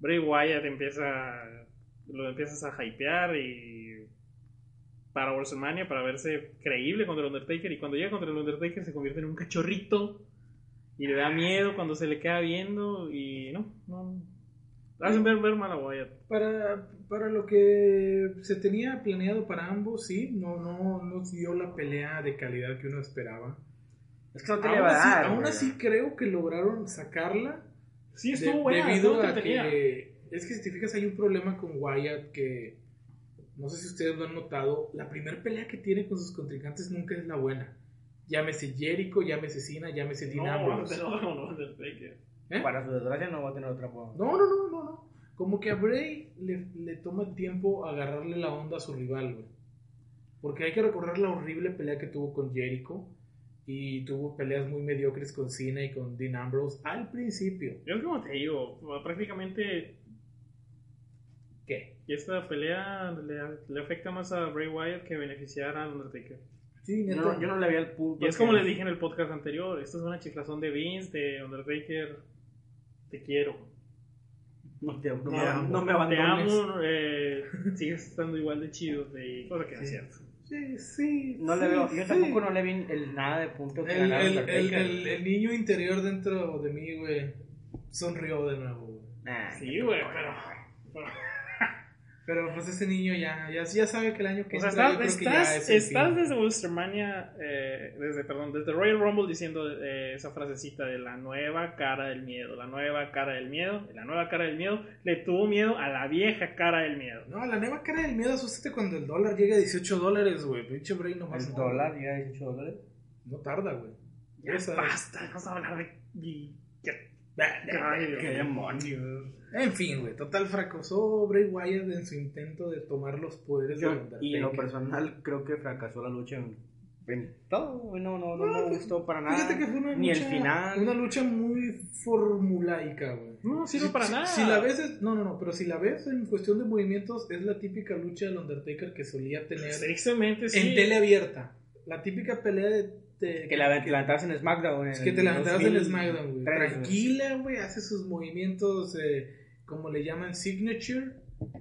Bray Wyatt empieza. Lo empiezas a hypear y. Para WrestleMania, para verse creíble contra el Undertaker. Y cuando llega contra el Undertaker se convierte en un cachorrito. Y le da miedo cuando se le queda viendo. Y no, no. Hacen ver, ver mal a Wyatt. Para, para lo que se tenía planeado para ambos, sí, no, no, no dio la pelea de calidad que uno esperaba. Es que no te le Aún va a así, dar. aún así creo que lograron sacarla Sí, de- estuvo buena. debido a que es que si te fijas hay un problema con Wyatt que no sé si ustedes lo han notado, la primera pelea que tiene con sus contrincantes nunca es la buena. Llámese Jericho, llámese Cena, llámese Dean No, Ambrose. no, no, no. ¿Eh? Para su desgracia no va a tener otra forma. No, no, no, no, no. Como que a Bray le, le toma tiempo agarrarle la onda a su rival, güey. Porque hay que recordar la horrible pelea que tuvo con Jericho. Y tuvo peleas muy mediocres con Cena y con Dean Ambrose al principio. Yo como te digo, prácticamente ¿Qué? y esta pelea le, le afecta más a Bray Wyatt que beneficiar al Undertaker. Sí, Yo no, yo no le había el punto. Y es como les dije en el podcast anterior, esta es una chiflazón de Vince, de Undertaker, te quiero. No, te, no, Te me, amo, no me Te abandones. amo, *laughs* eh, sigues estando igual de chido, de cosa que no es cierto. Sí, sí. No le veo, yo sí. tampoco no le vi el, nada de punto que El, el, el, Undertaker. el- el niño interior dentro de mí, güey, sonrió de nuevo, güey. Nah, Sí, güey, pero... pero- Pero pues ese niño ya, ya, ya sabe que el año que O sea, entra, estás, yo creo que ya estás, es estás desde WrestleMania, eh, desde, perdón, desde Royal Rumble diciendo eh, esa frasecita de la nueva cara del miedo, la nueva cara del miedo, la nueva cara del miedo, le tuvo miedo a la vieja cara del miedo. No, la nueva cara del miedo, asústate cuando el dólar llega a 18 dólares, güey. Pinche Bray nomás. el no, dólar, güey. ya 18 dólares. No tarda, güey. Ya Esa- basta, vamos a hablar de... Ay, Qué demonios. En fin, güey. Total fracasó Bray Wyatt en su intento de tomar los poderes Yo- del Undertaker. y en lo personal creo que fracasó la lucha en en todo, güey, no, no, no, me gustó para nada. Fíjate que fue una lucha, Ni el final. Una lucha muy formulaica, güey. No sirve para Si- nada. Si la ves, es- no, no, no, pero si la ves en cuestión de movimientos, es la típica lucha del Undertaker que solía tener Tristemente sí. en tele abierta. La típica pelea de. De- Que la la levantabas en SmackDown. es que te levantabas en el SmackDown, güey. 2003, Tranquila, güey, hace sus movimientos, eh, como le llaman, signature,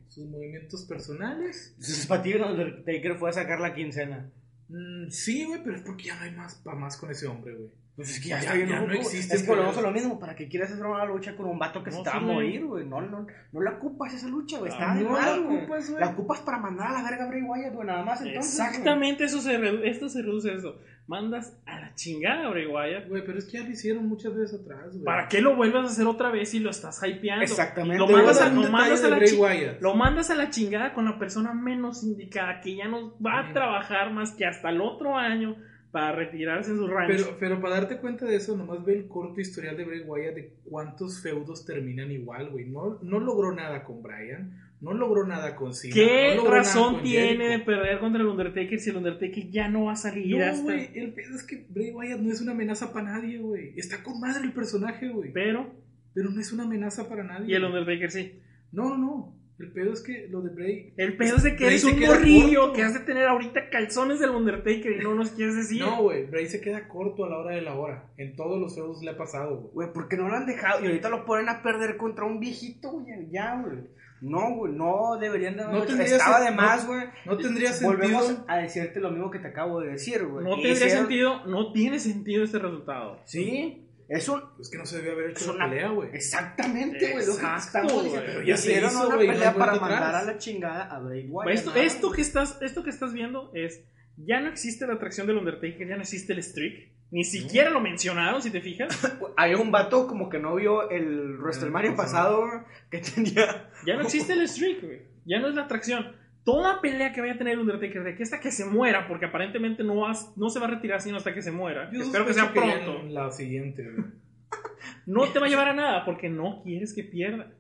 sus movimientos personales. Para ti, el Undertaker fue a sacar la quincena. Mm, sí, güey, pero es porque ya no hay más para más con ese hombre, güey. Pues es que Ya- ya, está ya no existe Es que volvemos a lo mismo. ¿Para qué quieres hacer una lucha con un vato que No, se te va a sí, morir, güey? No, no, no la ocupas esa lucha, güey. Está Ah, no mal, la ocupas, güey. La ocupas para mandar a la verga a Bray Wyatt, güey. Nada más entonces. Exactamente, eso se esto se reduce a eso. Mandas a la chingada a Bray Wyatt. Güey, pero es que ya lo hicieron muchas veces atrás, güey. ¿Para qué lo vuelvas a hacer otra vez si lo estás hypeando? Exactamente. Lo mandas, a, lo, mandas la Bray chi- Wyatt. lo mandas a la chingada con la persona menos indicada que ya no va a trabajar más que hasta el otro año para retirarse en su rancho. Pero, pero para darte cuenta de eso, nomás ve el corto historial de Bray Wyatt de cuántos feudos terminan igual, güey. No, no logró nada con Brian, no logró nada con Cena. ¿Qué no razón con tiene de perder contra el Undertaker si el Undertaker ya no va a salir No, hasta... güey, el pedo es que Bray Wyatt no es una amenaza para nadie, güey. Está con madre el personaje, güey. Pero, Pero no es una amenaza para nadie. y el Undertaker sí. No, no, no. El pedo es que lo de Bray. El pedo es de que Bray eres un morrillo que has de tener ahorita calzones del Undertaker y no nos quieres decir. No, güey. Bray se queda corto a la hora de la hora. En todos los feudos le ha pasado, güey. Güey, ¿por qué no lo han dejado? Y ahorita lo ponen a perder contra un viejito, güey. Ya, güey. No, güey, no deberían de No tendría Estaba de más, güey. No tendría sentido. Volvemos a decirte lo mismo que te acabo de decir, güey. No tendría sentido, no tiene sentido este resultado. Sí, es un. Es que no se debió haber Es hecho una pelea, güey. Exactamente, güey. Exacto, güey. Pero ya se Hicieron hizo, una no pelea para mandar atrás. a la chingada a Bray Wyatt. Esto, nada esto, más. que estás, esto que estás viendo es. Ya no existe la atracción del Undertaker, ya no existe el streak. Ni siquiera lo mencionaron, si te fijas. *laughs* Hay un vato como que no vio el WrestleMania El pasado, que tenía. *laughs* Ya no existe el streak, güey. Ya no es la atracción. Toda pelea que vaya a tener Undertaker, de que hasta que se muera, porque aparentemente no, vas- no se va a retirar sino hasta que se muera. Yo Espero que sea ya pronto. La siguiente, güey. *laughs* No te va a llevar a nada, porque no quieres que pierda.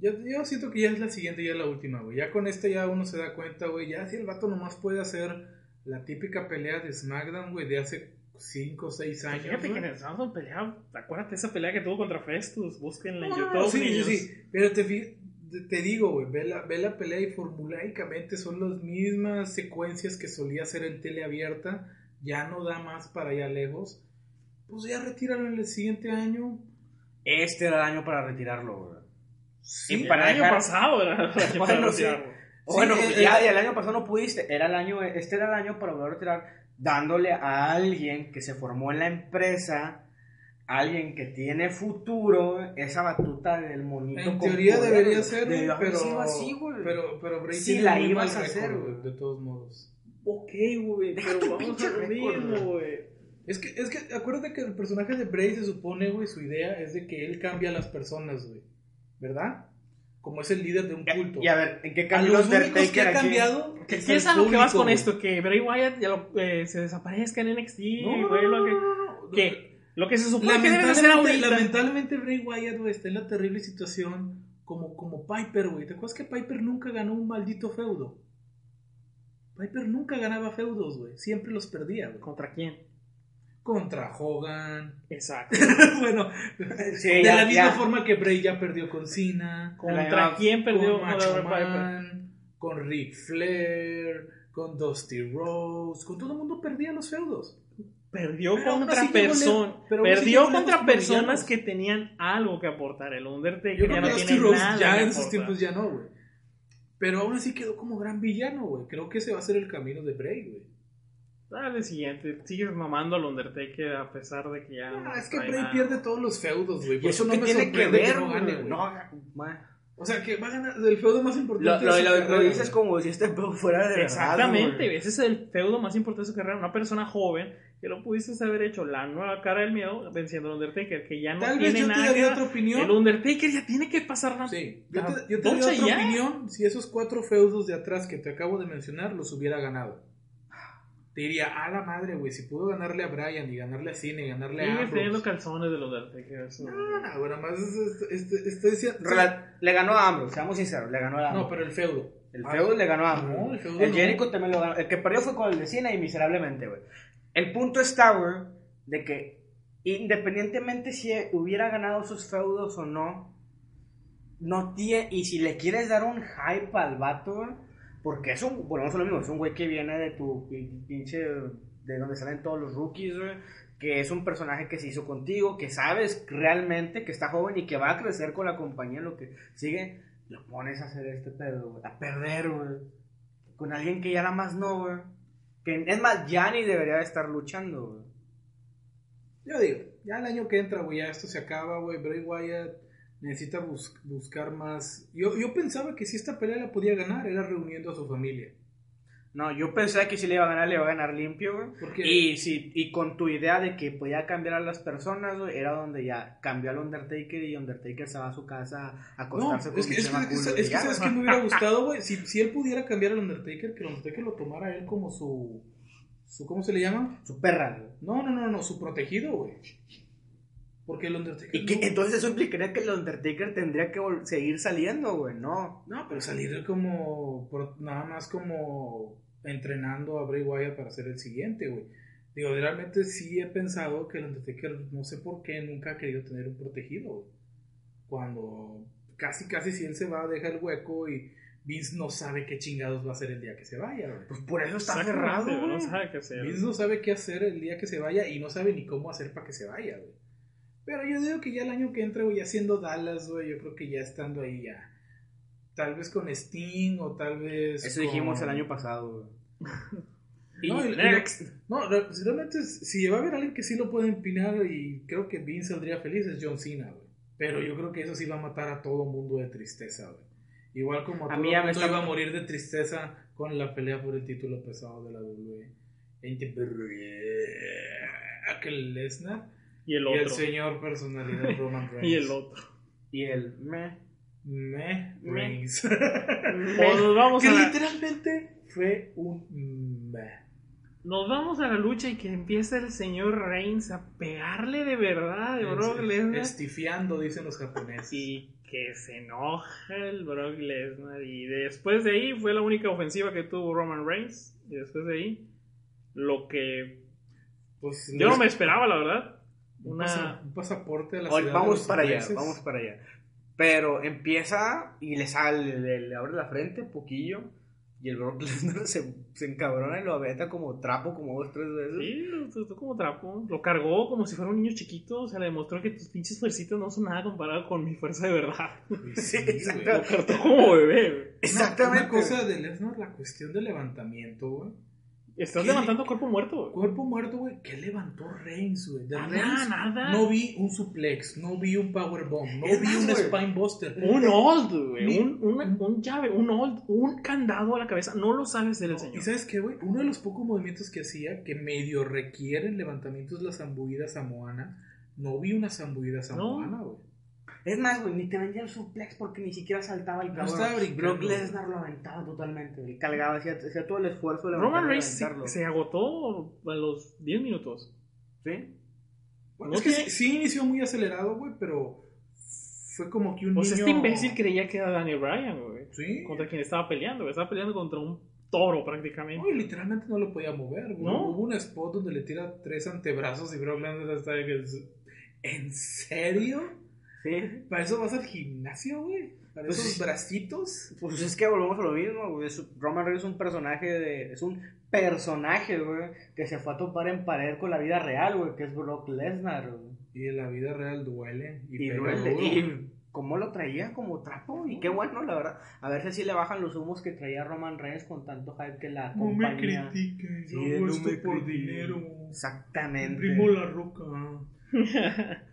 Yo, yo siento que ya es la siguiente, ya es la última, güey. Ya con esta ya uno se da cuenta, güey. Ya si el vato nomás puede hacer la típica pelea de SmackDown, güey, de hace 5 o 6 años. Fíjate que en el peleaba, acuérdate esa pelea que tuvo contra Festus, búsquenla en No, no, YouTube, no, sí, sí, niños. sí. Pero te, te- digo, güey, ve la, ve la pelea y formulaicamente son las mismas secuencias que solía hacer en tele abierta. Ya no da más para allá lejos. Pues ya retíralo en el siguiente año. Este era el año para retirarlo, güey. Sí, Y para el año dejar- pasado era el año *laughs* para sí. Bueno, eh, ya, eh, ya el año pasado no pudiste. Era el año, este era el año para volver a retirar, dándole a alguien que se formó en la empresa, alguien que tiene futuro, esa batuta del monito. En teoría poder, debería ser, pero, así, güey. pero, pero Bray Sí tiene la ibas a hacer, récord, güey. De todos modos. Ok, güey, pero vamos pinche a lo mismo, güey. Es que, es que acuérdate que el personaje de Bray se supone, güey, su idea es de que él cambia a las personas, güey. ¿Verdad? Como es el líder de un culto. Y a ver, ¿en qué a cambió los únicos que Undertaker ha aquí? cambiado. ¿Qué es qué es a al lo que vas con esto? Que Bray Wyatt ya lo- eh, se desaparezca en NXT, No, no, güey, no, lo que, no, no, no. ¿Qué? Lo que se supone que debes hacer Lamentablemente, ahorita. lamentablemente Bray Wyatt, güey, está en la terrible situación como, como Piper, güey. ¿Te acuerdas que Piper nunca ganó un maldito feudo? Piper nunca ganaba feudos, güey. Siempre los perdía, güey. ¿Contra quién? Contra Hogan. Exacto. *laughs* bueno, Sí, de ya, la misma ya. forma que Bray ya perdió con Cena. ¿Contra quién perdió con Macho? Man, con Ric Flair, con Dusty Rose, con todo el mundo perdía los feudos. Perdió Pero contra lejos, pero Perdió contra personas que tenían algo que aportar. El Undertaker Yo ya creo no que Dusty tiene Rose nada ya en sus tiempos ya no, güey. Pero aún así quedó como gran villano, güey. Creo que ese va a ser el camino de Bray, güey. Dale siguiente. Sigues mamando al Undertaker a pesar de que ya. No, no es que Bray nada. pierde todos los feudos, güey. ¿Y Por eso no me tiene que ver, que no gane, güey? No, man. O sea, que va a ganar el feudo más Lo, importante lo, de lo- lo carrera, dices como si este pedo fuera de verdad, Exactamente, güey. ese es el feudo más importante de su carrera. Una persona joven que lo pudiste haber hecho la nueva cara del miedo venciendo al Undertaker, que ya no Tal vez tiene yo te nada que daría otra opinión. El Undertaker ya tiene que pasar la. Sí, yo te, yo te daría otra ya. opinión si esos cuatro feudos de atrás que te acabo de mencionar los hubiera ganado. Te diría, a la madre, güey, si pudo ganarle a Brian y ganarle a Cine y ganarle a Sigue Ambrose. teniendo calzones del Undertaker. eso. No, no, güey, nada más es- es- es- estoy diciendo... Le ganó a Ambrose, seamos sinceros, le ganó a Ambrose. No, pero el feudo. El Ah, feudo le ganó a no, Ambrose. el feudo el no. Jericho también lo ganó. El que perdió fue con el de Cena y miserablemente, güey. El punto está, güey, de que independientemente si hubiera ganado sus feudos o no, no tiene. Y si le quieres dar un hype al vato, güey, porque es un. Volvemos a lo mismo, es un güey que viene de tu pin- pinche. de donde salen todos los rookies, güey. Que es un personaje que se hizo contigo, que sabes realmente que está joven y que va a crecer con la compañía lo que sigue. Lo pones a hacer este pedo, güey. A perder, güey. Con alguien que ya nada más no, güey. Que es más, ya ni debería de estar luchando, güey. Yo digo, ya el año que entra, güey, ya esto se acaba, güey. Bray Wyatt necesita bus- buscar más. Yo, yo pensaba que si esta pelea la podía ganar, era reuniendo a su familia. No, yo pensé que si le iba a ganar, le iba a ganar limpio, güey. Y, si, y con tu idea de que podía cambiar a las personas, güey, era donde ya cambió al Undertaker y Undertaker se va a su casa a No, acostarse con es que, es que, es es que sabes que me hubiera gustado, güey. Si, si él pudiera cambiar al Undertaker, que el Undertaker lo tomara él como su. su ¿Cómo se le llama? Su perra, güey. No, no, no, no, su protegido, güey. Porque el Undertaker. Y que, no- entonces eso implicaría que el Undertaker tendría que seguir saliendo, güey. No. No, pero salir como. por- nada más como. entrenando a Bray Wyatt para ser el siguiente, güey. Digo, realmente sí he pensado que el Undertaker, no sé por qué, nunca ha querido tener un protegido, güey. Cuando casi, casi si él se va, deja el hueco y Vince no sabe qué chingados va a hacer el día que se vaya, güey. Pues por eso está cerrado, güey. No sabe qué hacer. Vince no sabe qué hacer el día que se vaya y no sabe ni cómo hacer para que se vaya, güey. Pero yo digo que ya el año que entra, güey, haciendo Dallas, güey, yo creo que ya estando ahí ya. Tal vez con Sting o tal vez. Eso con- dijimos el año pasado, güey. *laughs* Y no, Next. no, realmente, si va a haber alguien que sí lo puede empinar y creo que Vince saldría feliz es John Cena, güey. Pero yo creo que eso sí va a matar a todo mundo de tristeza, güey. Igual como a, A todo mí ya me mundo está- iba a morir de tristeza con la pelea por el título pesado de la WWE. Aquel Lesnar Y el y el otro. señor personalidad *laughs* Roman Reigns. Y el otro. Y el me. Me Me. Reigns. O *laughs* nos vamos que a la, literalmente fue un me. nos vamos a la lucha y que empieza el señor Reigns a pegarle de verdad de Brock Lesnar. Estifiando, dicen los japoneses. Y que se enoja el Brock Lesnar. Y después de ahí fue la única ofensiva que tuvo Roman Reigns. Y después de ahí, lo que Pues, yo no me esperaba, la verdad. Un, Una. pasa- un pasaporte a la ciudad de vamos para allá, vamos para allá. Pero empieza y le sale, le, le abre la frente un poquillo. Y el Brock Lesnar se, se encabrona y lo avienta como trapo como dos, tres veces. Sí, lo trató como trapo. Lo cargó como si fuera un niño chiquito. O sea, le demostró que tus pinches fuercitas no son nada comparado con mi fuerza de verdad. *laughs* Sí, exacto. Lo trató como bebé. Exactamente. Una cosa de Lesnar, la cuestión del levantamiento, güey. Estás ¿Qué? levantando cuerpo muerto, güey. Cuerpo muerto, güey. ¿Qué levantó Reigns, güey? De Nada, Reigns nada. no vi un suplex, no vi un powerbomb, no Es vi más, un spinebuster. Un old, güey. Ni- Un, un, un llave, un old, un candado a la cabeza. No lo sabe hacer el ¿Y señor. sabes qué, güey? Uno de los pocos movimientos que hacía que medio requieren levantamientos la zambullida samoana. No vi una zambullida samoana, güey. Es más, güey, ni te vendía el suplex porque ni siquiera saltaba el No cabrón. estaba brincando. Brock Lesnar lo aventaba totalmente. El cargaba, hacía, hacía todo el esfuerzo de Roman levantarlo y Reigns se, agotó a los 10 minutos. ¿Sí? Bueno, No es que sí, sí inició muy acelerado, güey, pero fue como que un Pues niño... este imbécil creía que era Daniel Bryan, güey. Sí. Contra quien estaba peleando, güey. Estaba peleando contra un toro prácticamente. No, y literalmente no lo podía mover, güey. No. Hubo un spot donde le tira tres antebrazos y Brock Lesnar está de que... ¿En serio? Sí. ¿Para eso vas al gimnasio, güey? ¿Para Pues esos bracitos? Pues es que volvemos a lo mismo, güey. Roman Reigns es un personaje de. Es un personaje, güey, que se fue a topar en pared con la vida real, güey, que es Brock Lesnar, güey. Y en la vida real duele. Y, Y, duele, duro. y cómo lo traía como trapo, y qué bueno, la verdad. A ver si así le bajan los humos que traía Roman Reigns con tanto hype que la No me compañía. critiquen, Sí, no me por dinero. Exactamente. Primo la roca. *laughs*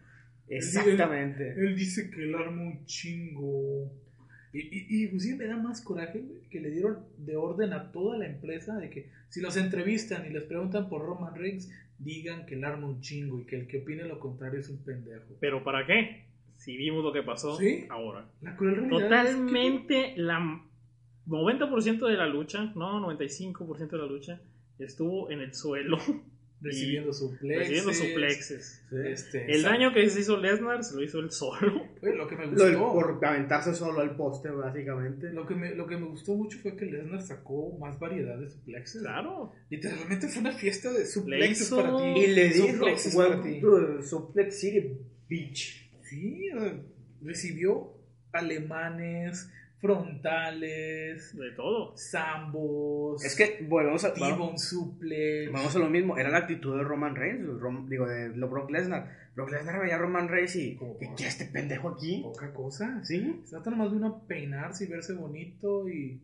Exactamente. Él dice que él arma un chingo. Y, y, y inclusive me da más coraje que le dieron de orden a toda la empresa de que si los entrevistan y les preguntan por Roman Reigns, digan que él arma un chingo y que el que opine lo contrario es un pendejo. ¿Pero para qué? Si vimos lo que pasó ¿Sí? ahora. La cruel realidad es que- Totalmente la 90% de la lucha, no, 95% de la lucha, estuvo en el suelo. Recibiendo suplexes. recibiendo suplexes. Este, El daño que se hizo Lesnar se lo hizo él solo. Oye, lo que me Lo gustó. por aventarse solo al poste, básicamente. Lo que, me, lo que me gustó mucho fue que Lesnar sacó más variedad de suplexes. Claro. Literalmente fue una fiesta de suplexes hizo- para ti. Y le dijo, Suplexes para ti. "Welcome to Suplex City, bitch. Sí, recibió alemanes, frontales, De todo. zambos, Es que volvemos a, suplex. vamos a lo mismo. Era la actitud de Roman Reigns, Rom- digo, de lo Brock Lesnar. Brock Lesnar veía a Roman Reigns y, ¿qué quiere este pendejo aquí? Poca cosa. ¿Sí? Se trata nomás de uno peinarse y verse bonito y...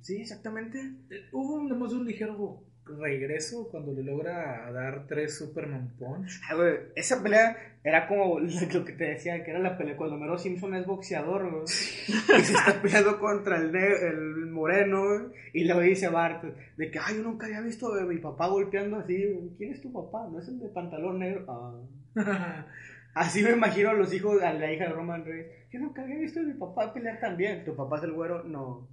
Sí, exactamente. Eh, Hubo nomás un ligero regreso cuando le logra dar tres Superman Punch. Ah, güey, esa pelea era como lo que te decía, que era la pelea cuando Mero Simpson es boxeador, güey. *laughs* Y se está peleando contra el, el moreno. Y luego dice Bart, de que, ay, yo nunca había visto a mi papá golpeando así. ¿Quién es tu papá? ¿No es el de pantalón negro? Ah. *laughs* Así me imagino a los hijos, a la hija de Roman Reigns. Yo nunca había visto a mi papá pelear tan bien. ¿Tu papá es el güero? No.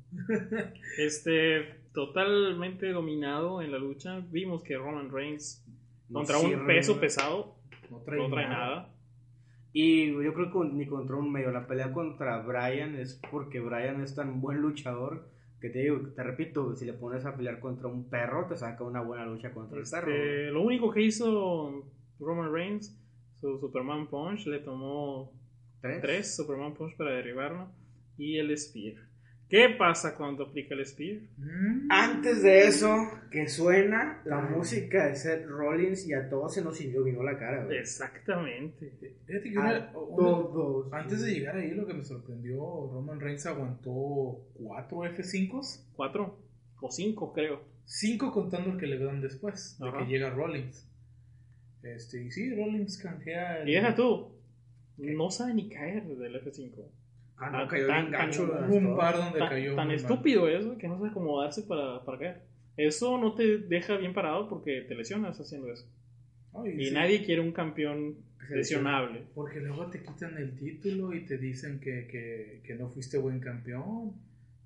Este, totalmente dominado en la lucha. Vimos que Roman Reigns, contra No un sirve, peso pesado, No trae, no trae nada. nada. Y yo creo que ni contra un medio. La pelea contra Brian es porque Brian es tan buen luchador que te digo, te repito, si le pones a pelear contra un perro, te saca una buena lucha contra el perro. Este, lo único que hizo Roman Reigns, su Superman Punch, le tomó ¿Tres? tres Superman Punch para derribarlo. Y el Spear. ¿Qué pasa cuando aplica el Spear? Mm. Antes de eso, que suena la música de Seth Rollins y a todos se nos iluminó la cara. güey. Exactamente. Fíjate que A una- todos. antes de llegar ahí, lo que me sorprendió, Roman Reigns aguantó cuatro F5s, Cuatro o cinco, creo. cinco contando el que le dan después, de Ajá. que llega Rollins. Este, y sí, Rollins canjea el- Y deja tú. No sabe ni caer del F5. Ah, no, cayó tan- bien gacho. tan- las Hubo un dos. par donde Tan, cayó tan muy mal. estúpido eso que no sabe acomodarse para, para caer. Eso no te deja bien parado porque te lesionas haciendo eso. Ay, Y sí, nadie quiere un campeón lesionable. Porque luego te quitan el título y te dicen que, que, que no fuiste buen campeón.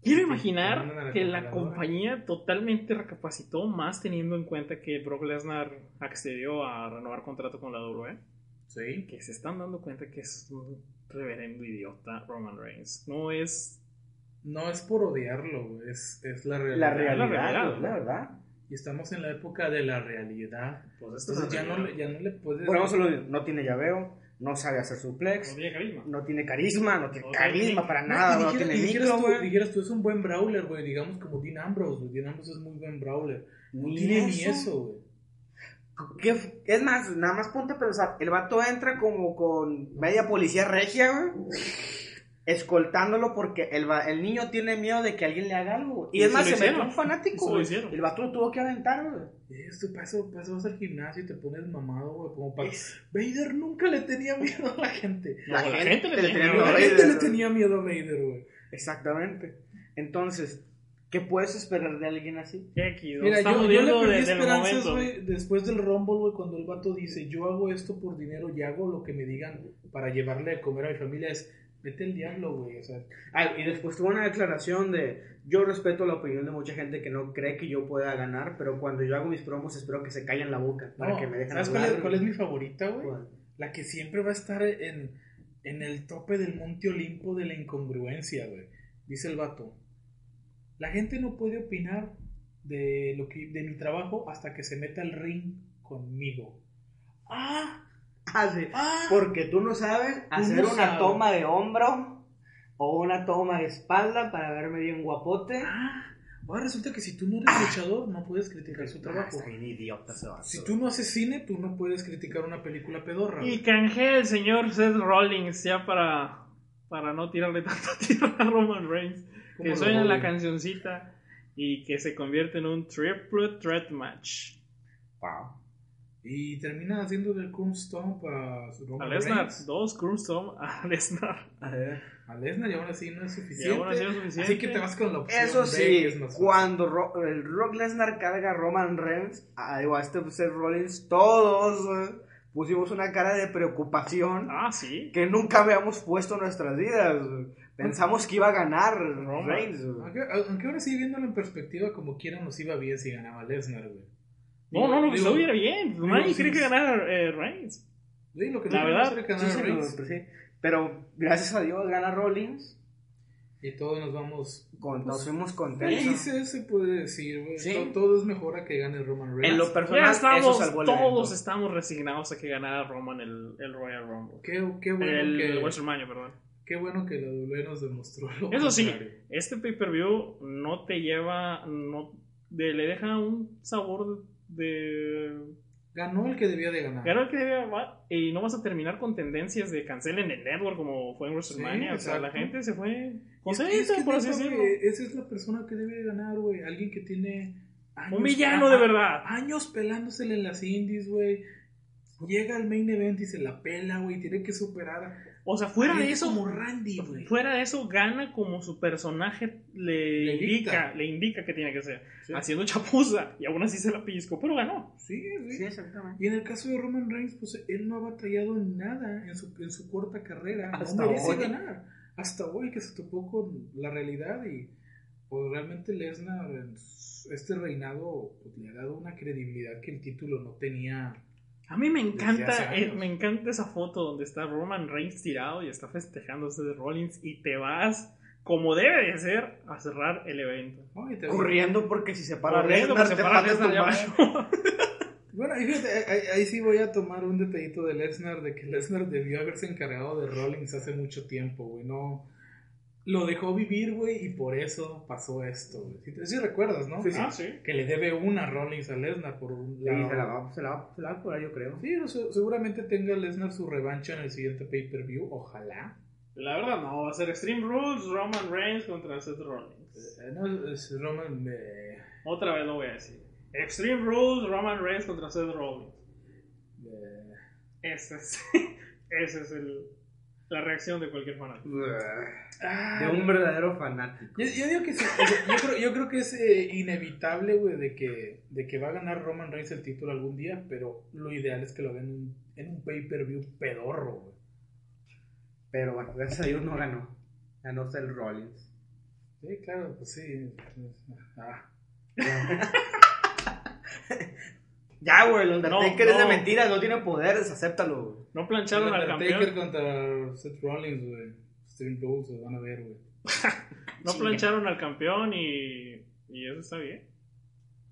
Quiero imaginar que la compañía totalmente recapacitó más teniendo en cuenta que Brock Lesnar accedió a renovar contrato con la WWE. Sí. Que se están dando cuenta que es un reverendo idiota Roman Reigns. No es... No es por odiarlo, es, es la realidad. La la realidad, realidad, güey, la verdad. Y estamos en la época de la realidad. Pues esto es Entonces ya la no, realidad. le- ya no le puedes... Bueno, vamos a lo mismo. No tiene llaveo, no sabe hacer No suplex, tiene carisma. no tiene carisma, no tiene No carisma tiene- para No, nada, no dijera- tiene dijeras micro, tú, dijeras tú, es un buen brawler, güey, digamos como Dean Ambrose, güey. Dean Ambrose es muy buen brawler. No Ni tiene ni eso. eso, güey. ¿Qué Es más, nada más ponte a pensar, el vato entra como con media policía regia, güey. Escoltándolo porque el, va- el niño tiene miedo de que alguien le haga algo. Y, Y es más, se metió un fanático, güey. hicieron. El vato lo tuvo que aventar, güey. Esto, para eso, para eso vas al gimnasio y te pones mamado, güey. Como para... Es- Vader nunca le tenía miedo a la gente. No, la, gente, le tenía miedo. La a gente le tenía miedo a Vader, güey. Exactamente. Entonces, ¿qué puedes esperar de alguien así? Mira, yo, yo le perdí el esperanzas, güey, después del Rumble, güey, cuando el vato dice, yo hago esto por dinero y hago lo que me digan para llevarle a comer a mi familia, es, vete al diablo, güey, o sea, Ah, y después tuvo una declaración de, yo respeto la opinión de mucha gente que no cree que yo pueda ganar, pero cuando yo hago mis promos espero que se callen la boca para no, que me dejen ¿sabes cuál hablar, es, cuál es mi favorita, güey? La que siempre va a estar en, en el tope del monte Olimpo de la incongruencia, güey. Dice el vato, la gente no puede opinar de, lo que, de mi trabajo hasta que se meta al ring conmigo. Ah, Ah, sí. ah. Porque tú no sabes hacer no una sabes. toma de hombro o una toma de espalda para verme bien guapote. Ah, ahora resulta que si tú no eres luchador, no puedes criticar su Ah, trabajo. está bien idiota ese vato. Si tú no haces cine, tú no puedes criticar una película pedorra. Y canjea el señor Seth Rollins ya para, para no tirarle tanto *laughs* tiro a Roman Reigns. ¿Cómo Que suena la cancioncita y que se convierte en un triple threat match. Wow. Y termina haciendo del Stomp a A Lesnar, dos Cruistom a Lesnar. A ver. A Lesnar y aún así no es Y suficiente. aún así no es suficiente. Así que te vas con la opción Eso sí, es cuando Ro- el Rock Lesnar carga a Roman Reigns, a, digo, a este Seth Rollins, todos güey, pusimos una cara de preocupación Ah, sí. que nunca habíamos puesto en nuestras vidas. Pensamos que iba a ganar Roman. Reigns. güey. Aunque, aunque ahora sí, viéndolo en perspectiva, como quiera, nos iba bien si ganaba Lesnar, güey. No, no, lo que estuviera bien. Nadie quería que ganara eh, Reigns. Sí, lo que La no verdad, que ganara sí, Reigns. pero, pues, sí. Pero gracias a Dios gana Rollins. Y todos nos vamos Con, nos fuimos Felices, contentos. se puede decir, güey. Sí. To- Todo, es mejor a que gane Roman Reigns. En lo Ya personal, estamos, eso salvó el todos evento. estamos resignados a que ganara Roman el, el Royal Rumble. Qué, qué bueno el que, WrestleMania, perdón. Qué bueno que la WWE nos demostró lo Eso sí, contrario. este pay-per-view no te lleva, no, de- le deja un sabor de... Ganó el que debía de ganar. Claro que debe- va- y no vas a terminar con tendencias de cancelen el network como fue en WrestleMania. Sí, o sea, la gente se fue Es que- contenta, es que por así decirlo. esa es la persona que debe de ganar, güey. Alguien que tiene años, Un villano de verdad. Años pelándosele en las indies, güey. Llega al main event y se la pela, güey. Tiene que superar. O sea, fuera de eso, Como Randy, güey. fuera de eso, gana como su personaje le, Le indica, dicta. le indica que tiene que ser. Sí. Haciendo chapuza. Y aún así se la pellizcó, pero ganó. Sí, sí. Sí, exactamente. Y en el caso de Roman Reigns, pues él no ha batallado en nada en su, en su corta carrera. Hasta no merece hoy. ganar. Hasta hoy que se topó con la realidad y pues realmente Lesnar este reinado pues, le ha dado una credibilidad que el título no tenía. A mí me encanta, eh, me encanta esa foto donde está Roman Reigns tirado y está festejándose de Rollins y te vas, como debe de ser, a cerrar el evento. Corriendo porque si se para Corriendo, Lesnar, porque te para Lesnar. *laughs* Bueno, y fíjate, ahí, ahí sí voy a tomar un detallito de Lesnar, de que Lesnar debió haberse encargado de Rollins hace mucho tiempo, güey. No, lo dejó vivir, güey, y por eso pasó esto, güey. Si, te- recuerdas, ¿no? Sí, sí. Ah, sí. Que le debe una Rollins a Lesnar por un Sí, lado. se la va, se la va, se la va a curar, yo creo. Sí, no seguramente tenga Lesnar su revancha en el siguiente pay-per-view, ojalá. La verdad no, va a ser Extreme Rules, Roman Reigns contra Seth Rollins. Eh, no, es Roman, eh, Otra vez lo voy a decir. Extreme Rules, Roman Reigns contra Seth Rollins. eh, Ese es, *laughs* ese es el, la reacción de cualquier fanático. De un verdadero fanático. Yo, yo digo que sí, yo, yo creo, yo creo que es eh, inevitable, güey, de que, de que va a ganar Roman Reigns el título algún día, pero lo ideal es que lo hagan en un, pay-per-view pedorro, güey. Pero bueno, gracias a Dios no ganó. Ganó Seth Rollins. Sí, claro, pues sí. Ah. *laughs* Ya, güey, el Undertaker No, es de mentiras, no tiene poderes, acéptalo, güey. No plancharon al Undertaker campeón. contra Seth Rollins, güey. Stream Rules, lo van a ver, güey. *laughs* No Sí. plancharon al campeón y, y eso está bien.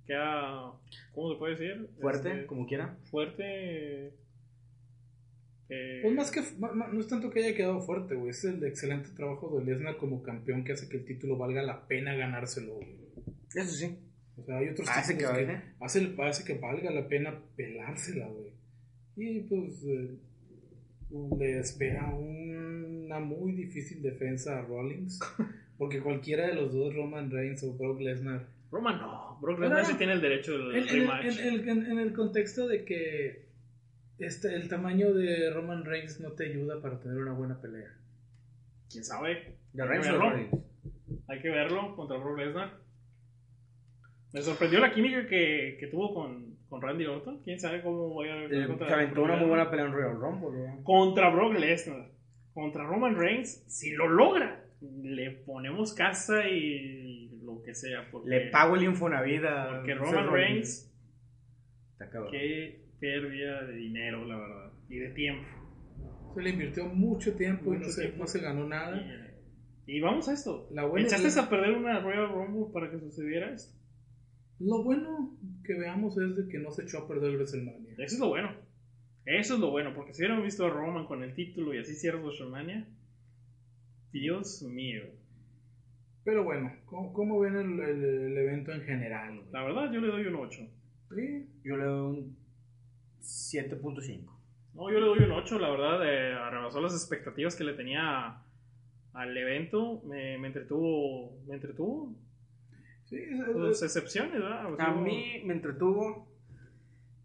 Queda, ¿cómo se puede decir? Fuerte, Este, como quiera. fuerte. eh, Pues más que, no es tanto que haya quedado fuerte, güey. Es el excelente trabajo de Lesnar como campeón que hace que el título valga la pena ganárselo, güey. Eso sí. O sea, hay otros Hace que que, valga. hace, hace que valga la pena pelársela, güey. Y pues eh, le espera una muy difícil defensa a Rollins. *laughs* Porque cualquiera de los dos, Roman Reigns o Brock Lesnar, Roman no. Brock Lesnar no. sí tiene el derecho del en, rematch. en el, en- en el contexto de que este, el tamaño de Roman Reigns no te ayuda para tener una buena pelea. ¿Quién sabe? De que Reigns o. Rollins. Hay que verlo contra Brock Lesnar. Me sorprendió la química que, que tuvo con, con Randy Orton. ¿Quién sabe cómo vaya a Eh, contra Se aventó Brock una muy Lesnar? buena pelea en Royal Rumble. Contra Brock Lesnar. Contra Roman Reigns. Si lo logra, le ponemos casa y lo que sea. Porque, Le pago el Infonavit a Porque Roman. Reigns, qué pérdida de dinero, la verdad. Y de tiempo. Se le invirtió mucho tiempo y no se, tiempo. no se ganó nada. Y, y vamos a esto. La buena ¿Echaste es- a perder una Royal Rumble para que sucediera esto? Lo bueno que veamos es de que no se echó a perder WrestleMania. Eso es lo bueno. Eso es lo bueno, porque si hubiéramos visto a Roman con el título y así cierra WrestleMania, Dios mío. Pero bueno, ¿cómo, cómo ven el, el- el evento en general? güey? La verdad, yo le doy un 8. Sí, Yo le doy un 7.5. No, yo le doy un 8, la verdad, eh, rebasó las expectativas que le tenía al evento. Me, me entretuvo, me entretuvo. Sí, es- es- excepciones, ¿verdad? O sea, A mí me entretuvo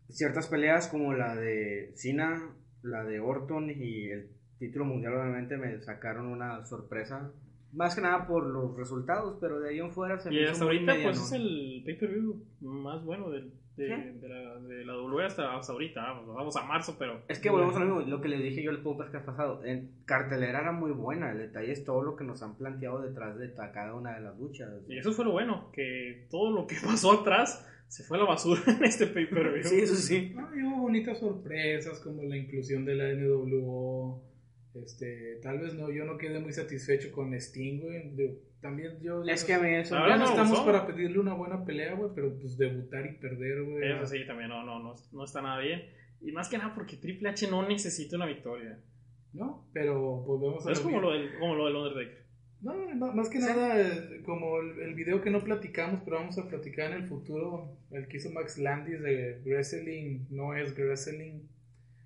ciertas peleas como la de Cena, la de Orton y el título mundial obviamente me sacaron una sorpresa. Más que nada por los resultados, pero de ahí en fuera se Y me hizo hasta muy ahorita, pues es el pay-per-view más bueno del, de, Sí. de la, de la W hasta, hasta ahorita. Vamos, vamos a marzo, pero. Es que volvemos a lo mismo, lo que les dije yo el podcast que ha pasado. En cartelera era muy buena, el detalle es todo lo que nos han planteado detrás de cada una de las luchas. Y eso fue lo bueno, que todo lo que *laughs* pasó atrás se fue a la basura en este paper. Sí, eso sí. No, y hubo bonitas sorpresas como la inclusión de la NWO. Este, tal vez no, yo no quedé muy satisfecho con Sting, güey. Digo, También yo ya Es no- que a mí eso. Ya no estamos gustó. para pedirle una buena pelea, güey, pero pues debutar y perder, güey. Eso sí, también no, no, no, no está nada bien. Y más que nada porque Triple H no necesita una victoria. ¿No? Pero volvemos a Es como lo del, como lo del Undertaker. No, ma- más que nada, eh, como el, el video que no platicamos, pero vamos a platicar en el futuro, el que hizo Max Landis de Wrestling no es Wrestling.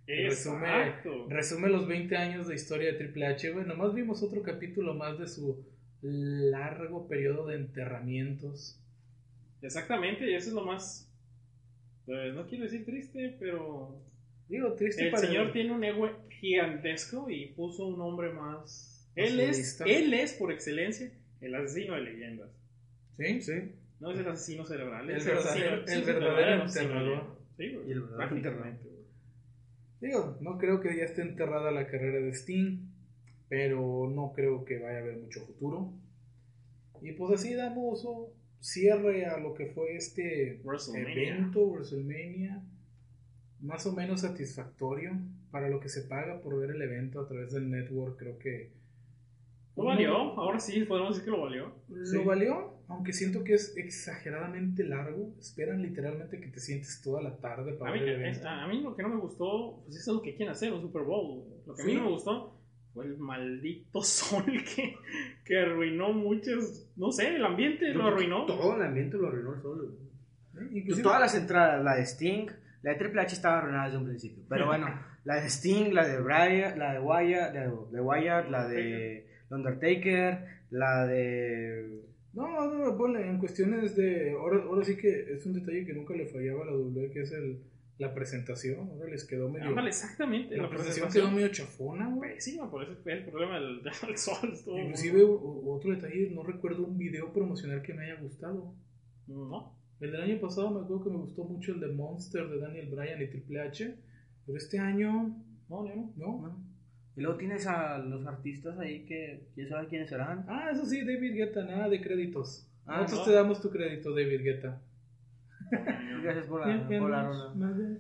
Resume, resume los 20 años de historia de Triple H, güey. Nomás vimos otro capítulo más de su largo periodo de enterramientos. Exactamente, y eso es lo más. Pues no quiero decir triste, pero. Digo, triste El para señor tiene un ego gigantesco y puso un hombre más. Él es, lista. él es, por excelencia, el asesino de leyendas. Sí, sí. No es el asesino cerebral, El es verdadero- el verdadero asesino de enterrador. Sí, güey, Y el verdadero. Digo, no creo que ya esté enterrada la carrera de Sting, pero no creo que vaya a haber mucho futuro. Y pues así damos un cierre a lo que fue este WrestleMania. evento, WrestleMania, más o menos satisfactorio para lo que se paga por ver el evento a través del network, creo que Lo valió, ahora sí podemos decir que lo valió. lo Sí. valió, aunque siento que es exageradamente largo, esperan literalmente que te sientes toda la tarde para A mí, ver el es- evento. a mí lo que no me gustó, pues es lo que quieren hacer, un Super Bowl. Lo que a mí no me gustó fue el maldito *laughs* sol que, que arruinó muchas, no sé, el ambiente lo arruinó. Todo el ambiente lo arruinó el solo. ¿Eh? Pues todas las entradas, la de Sting, la de Triple H estaba arruinada desde un principio. Pero bueno, *laughs* la de Sting, la de Wyatt, la de Wyatt, de, de Wyatt, la de Undertaker, la de... No, no, no, ponle, en cuestiones de. Ahora, ahora sí que es un detalle que nunca le fallaba a la W, que es el, la presentación. Ahora les quedó medio. Ándale, exactamente. la presentación quedó medio chafona, güey. Pésima, por eso fue el problema del, *laughs* del sol. Inclusive, o- otro detalle, no recuerdo un video promocional que me haya gustado. No. El del año pasado me acuerdo que me gustó mucho el de Monster de Daniel Bryan y Triple H. Pero este año, No, no. ¿no? ¿no? Y luego tienes a los artistas ahí que quién sabe quiénes serán. Ah, eso sí, David Guetta, nada de créditos. Ah, Nosotros no. te damos tu crédito, David Guetta. Gracias por la, por la rola.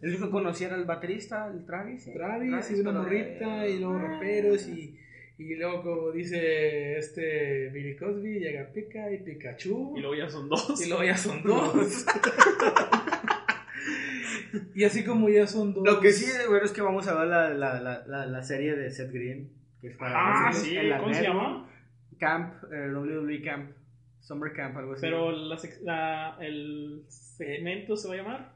El único que conocía era el baterista, el Travis. ¿eh? Travis y una morrita y luego ah. raperos y, y luego como dice este Billy Cosby llega Pika y Pikachu Y luego ya son dos. y luego ya son *laughs* dos *laughs* *laughs* y así como ya son dos Lo que sí es bueno es que vamos a ver la, la, la, la, la serie de Seth Green. Que es para Ah, sí, ¿cómo se llama? Camp, eh, WWE Camp, Summer Camp, algo así. Pero la el segmento se va a llamar.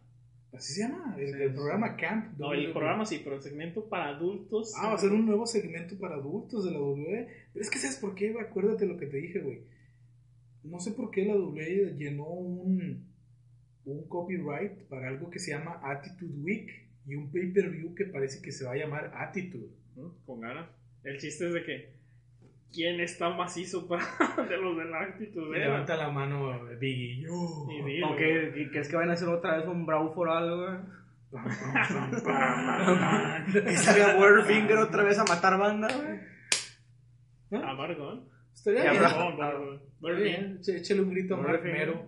así se llama el, Sí, el sí. programa Camp No, WWE. el programa sí, pero el segmento para adultos. ah va a ser un nuevo segmento para adultos de la W pero es que sabes por qué acuérdate lo que te dije güey no sé por qué la W llenó un un copyright para algo que se llama Attitude Week y un pay-per-view que parece que se va a llamar Attitude. Con ganas. El chiste es de que. ¿Quién está macizo para *laughs* de los de la actitud? Y levanta la mano Biggie. Yo. Y di- ¿O que, que- crees que van a hacer otra vez un Brawl for algo? güey? Pam, pam, pam, pam. *laughs* Que salga Finger otra vez a matar banda, güey. Amargo, ¿eh? Estaría Y bien. bien. Ch- Échale un grito a Mark. Mero.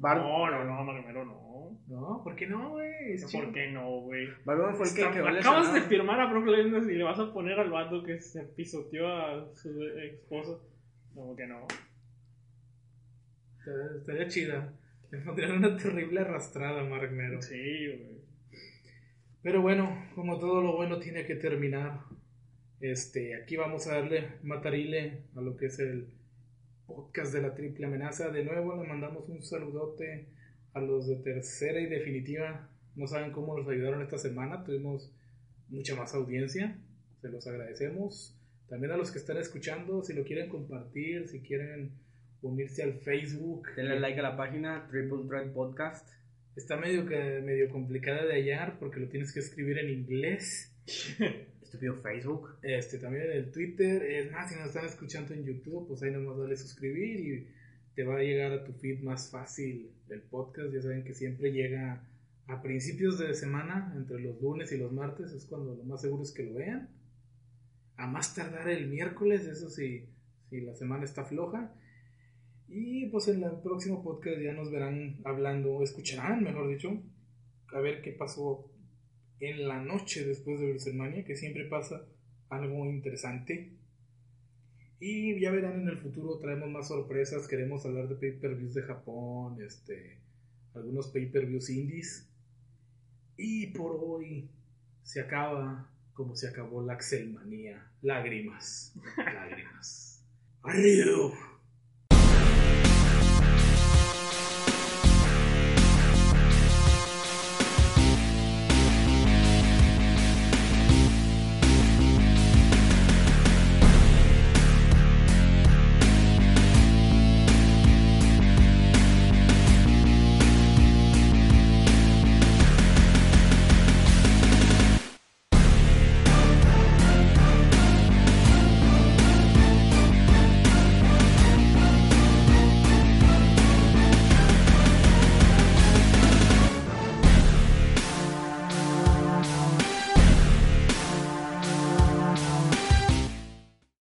Bar No, no, no, Marmero no. No, ¿por qué no, güey? ¿Por qué no, güey? Fue el que quedó Acabas de firmar a Brock Lesnar y le vas a poner al vato que se pisoteó a su esposa. Como que no. Estaría- Estaría chida. Le pondrían una terrible arrastrada a Mark Mero. Sí, güey. Pero bueno, como todo lo bueno tiene que terminar. Este, aquí vamos a darle matarile a lo que es el podcast de la triple amenaza. De nuevo le mandamos un saludote a los de tercera y definitiva. No saben cómo nos ayudaron esta semana. Tuvimos mucha más audiencia. Se los agradecemos. También a los que están escuchando, si lo quieren compartir, si quieren unirse al Facebook. Denle like a la página Triple Threat Podcast. Está medio que medio complicada de hallar porque lo tienes que escribir en inglés. *laughs* Estúpido Facebook. Este, también el Twitter. Es más, si nos están escuchando en YouTube, pues ahí nomás dale suscribir y te va a llegar a tu feed más fácil el podcast. Ya saben que siempre llega a principios de semana, entre los lunes y los martes, es cuando lo más seguro es que lo vean. A más tardar el miércoles, eso sí, si la semana está floja. Y pues en el próximo podcast ya nos verán hablando, escucharán, mejor dicho, a ver qué pasó en la noche después de WrestleMania, que siempre pasa algo interesante. Y ya verán en el futuro, traemos más sorpresas, queremos hablar de pay-per-views de Japón, este, algunos pay-per-views indies. Y por hoy se acaba como se acabó la Axelmanía. Lágrimas, *laughs* lágrimas. Adiós.